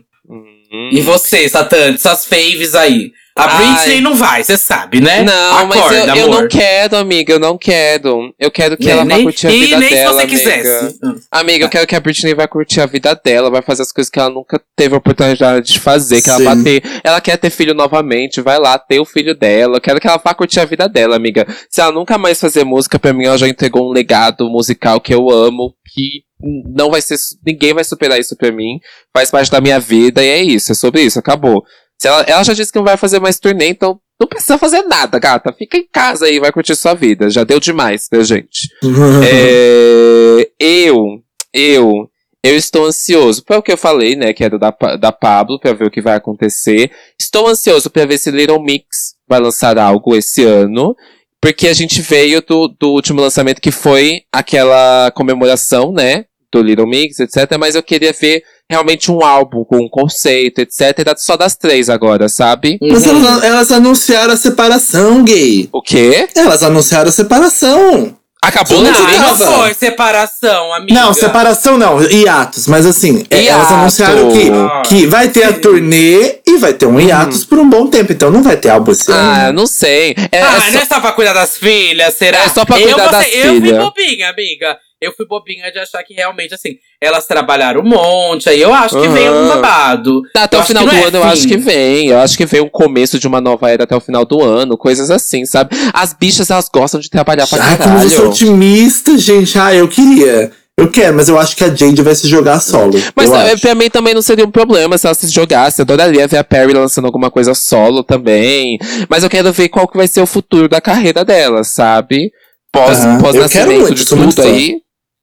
Uhum. E você, Satã, suas faves aí? A Ai. Britney não vai, você sabe, né? Não, mas Acorda, eu, eu amor. não quero, amiga, eu não quero. Eu quero que Nem- ela vá nem- curtir a e vida nem dela, se você amiga. quisesse. Amiga, eu quero que a Britney vá curtir a vida dela, vai fazer as coisas que ela nunca teve a oportunidade de fazer, que ela Sim. vai ter. Ela quer ter filho novamente, vai lá ter o filho dela. Eu quero que ela vá curtir a vida dela, amiga. Se ela nunca mais fazer música, pra mim, ela já entregou um legado musical que eu amo, que não vai ser. Ninguém vai superar isso pra mim. Faz parte da minha vida e é isso, é sobre isso, acabou. Se ela, ela já disse que não vai fazer mais turnê, então não precisa fazer nada, gata. Fica em casa aí, vai curtir sua vida. Já deu demais, né, gente? É, eu, eu, eu estou ansioso. Foi o que eu falei, né? Que era da, da Pablo, pra ver o que vai acontecer. Estou ansioso pra ver se Little Mix vai lançar algo esse ano. Porque a gente veio do, do último lançamento que foi aquela comemoração, né? Do Little Mix, etc. Mas eu queria ver realmente um álbum com um conceito, etc. Só das três agora, sabe? Mas Uhum. elas, elas anunciaram a separação, gay. O quê? Elas anunciaram a separação. Acabou Não, não foi separação, amiga. Não, separação não, hiatos. Mas assim, é, elas Hiato. anunciaram que, que vai ter a Sim. turnê e vai ter um hiatus por um bom tempo. Então não vai ter álbum esse Ah, não sei. É, Ah, é só- não é só pra cuidar das filhas, será? É só pra eu cuidar vou das ser- Eu fui filhas. bobinha, amiga. Eu fui bobinha de achar que realmente, assim, elas trabalharam um monte, aí eu acho que vem algum Aham. babado. Tá, até Eu o final do é ano, eu acho fim. que vem. Eu acho que vem um começo de uma nova era até o final do ano, coisas assim, sabe? As bichas, elas gostam de trabalhar pra Ai, como você é caralho. otimista, gente. Ah, eu queria. Eu quero, mas eu acho que a Jade vai se jogar solo. Mas eu é, pra mim também não seria um problema se ela se jogasse. Eu adoraria ver a Perry lançando alguma coisa solo também. Mas eu quero ver qual que vai ser o futuro da carreira dela, sabe? Pós, Aham. pós nascimento de tudo fã. aí.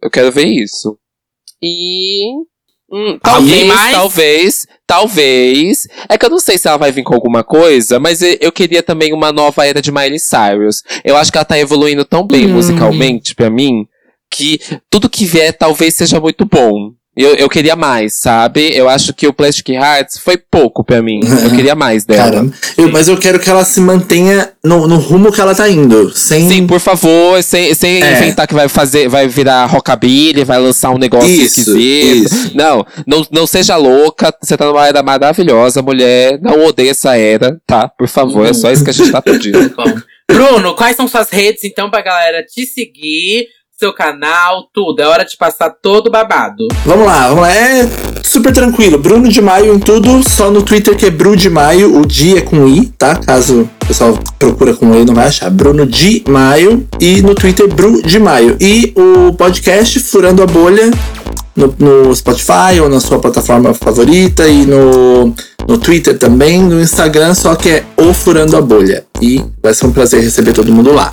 Eu quero ver isso. E. hum, talvez, mais? talvez, talvez. É que eu não sei se ela vai vir com alguma coisa, mas eu, queria também uma nova era de Miley Cyrus. Eu acho que ela tá evoluindo tão bem Hum. musicalmente pra mim que tudo que vier talvez seja muito bom. Eu, eu queria mais, sabe? Eu acho que o Plastic Hearts foi pouco pra mim. Eu queria mais dela. Caramba. Eu- mas eu quero que ela se mantenha no, no rumo que ela tá indo. Sem. Sim, por favor, sem, sem É. inventar que vai fazer, vai virar rockabilly, vai lançar um negócio Isso, esquisito. isso. Não, não, não seja louca, você tá numa era maravilhosa, mulher. Não odeia essa era, tá? Por favor, é só isso que a gente tá pedindo. Bom. Bruno, quais são suas redes, então, pra galera te seguir, seu canal, tudo? É hora de passar todo babado. Vamos lá, vamos lá. É super tranquilo. Bruno de Maio em tudo, só no Twitter que é Bru de Maio. O Di é com I, tá? Caso o pessoal procura com E, não vai achar. Bruno de Maio. E no Twitter, Bru de Maio. E o podcast Furando a Bolha no, no Spotify ou na sua plataforma favorita. E no, no Twitter também. No Instagram, só que é O Furando a Bolha. E vai ser um prazer receber todo mundo lá.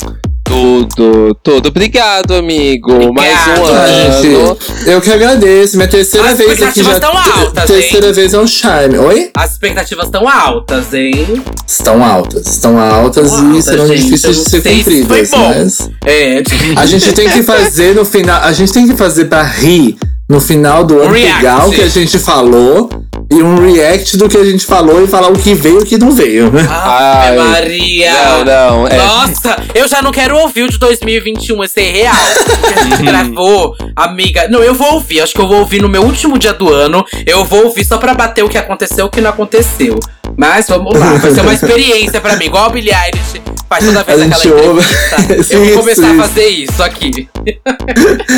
Tudo, tudo. Obrigado, amigo. Mais um Obrigado, ano. Gente, eu que agradeço. Minha terceira As vez aqui já. expectativas tão altas, terceira vez é um charme. Oi? As expectativas estão altas, hein? Estão altas, estão altas Estão e altas, serão gente. difíceis de ser se cumpridas, bom. mas É. a gente tem que fazer no final, a gente tem que fazer pra rir no final do ano React. o que a gente falou e um react do que a gente falou e falar o que veio e o que não veio. Ave Ai, Maria! Não, não. É. Nossa, eu já não quero ouvir o de 2021, esse é real. Que a gente gravou, amiga. Não, eu vou ouvir. Acho que eu vou ouvir no meu último dia do ano. Eu vou ouvir só pra bater o que aconteceu e o que não aconteceu. Mas vamos lá, vai ser uma experiência pra mim. Igual a Billie Eilish faz toda vez A gente aquela ouve. entrevista. eu vou Isso, começar a fazer isso aqui.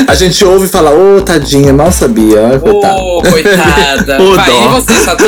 A gente ouve e fala, ô tadinha, mal sabia. Ô, coitada. Ô, vai, dó. e você, Satã?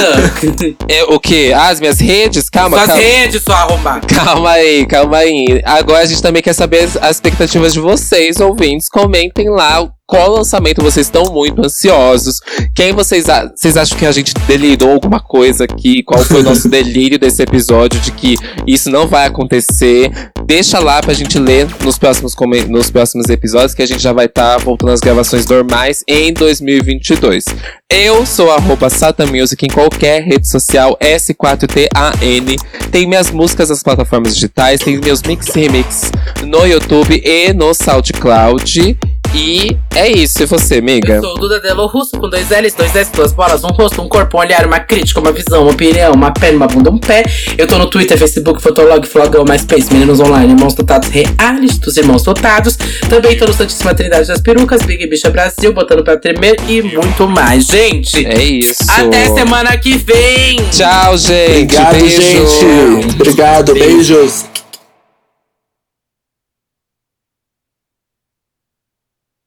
É, o quê? Ah, as minhas redes? Calma, Suas calma. redes, sua arrombada. Calma aí, calma aí. Agora a gente também quer saber as, as expectativas de vocês, ouvintes. Comentem lá qual lançamento vocês estão muito ansiosos. Quem vocês, a- vocês acham que a gente delirou alguma coisa aqui? Qual foi o nosso delírio desse episódio de que isso não vai acontecer? Deixa lá pra gente ler nos próximos, nos próximos episódios, que a gente já vai estar voltando às gravações normais em 2022. Eu sou arroba Music em qualquer rede social, S4TAN. Tem minhas músicas nas plataformas digitais, tem meus mix remix no YouTube e no SoundCloud. E é isso, e você, amiga? Eu sou o Duda Delo Russo, com dois L's, dois S, duas bolas, um rosto, um corpo, um olhar, uma crítica, uma visão, uma opinião, uma perna, uma bunda, um pé. Eu tô no Twitter, Facebook, Fotolog, Flogão, MySpace, Meninos Online, Irmãos Dotados, Reality dos Irmãos Dotados. Também tô no Santíssima Trindade das Perucas, Big Bicha Brasil, botando pra tremer e muito mais. Gente, É isso. até semana que vem! Tchau, gente. Obrigado, Beijo. gente. Obrigado, beijos.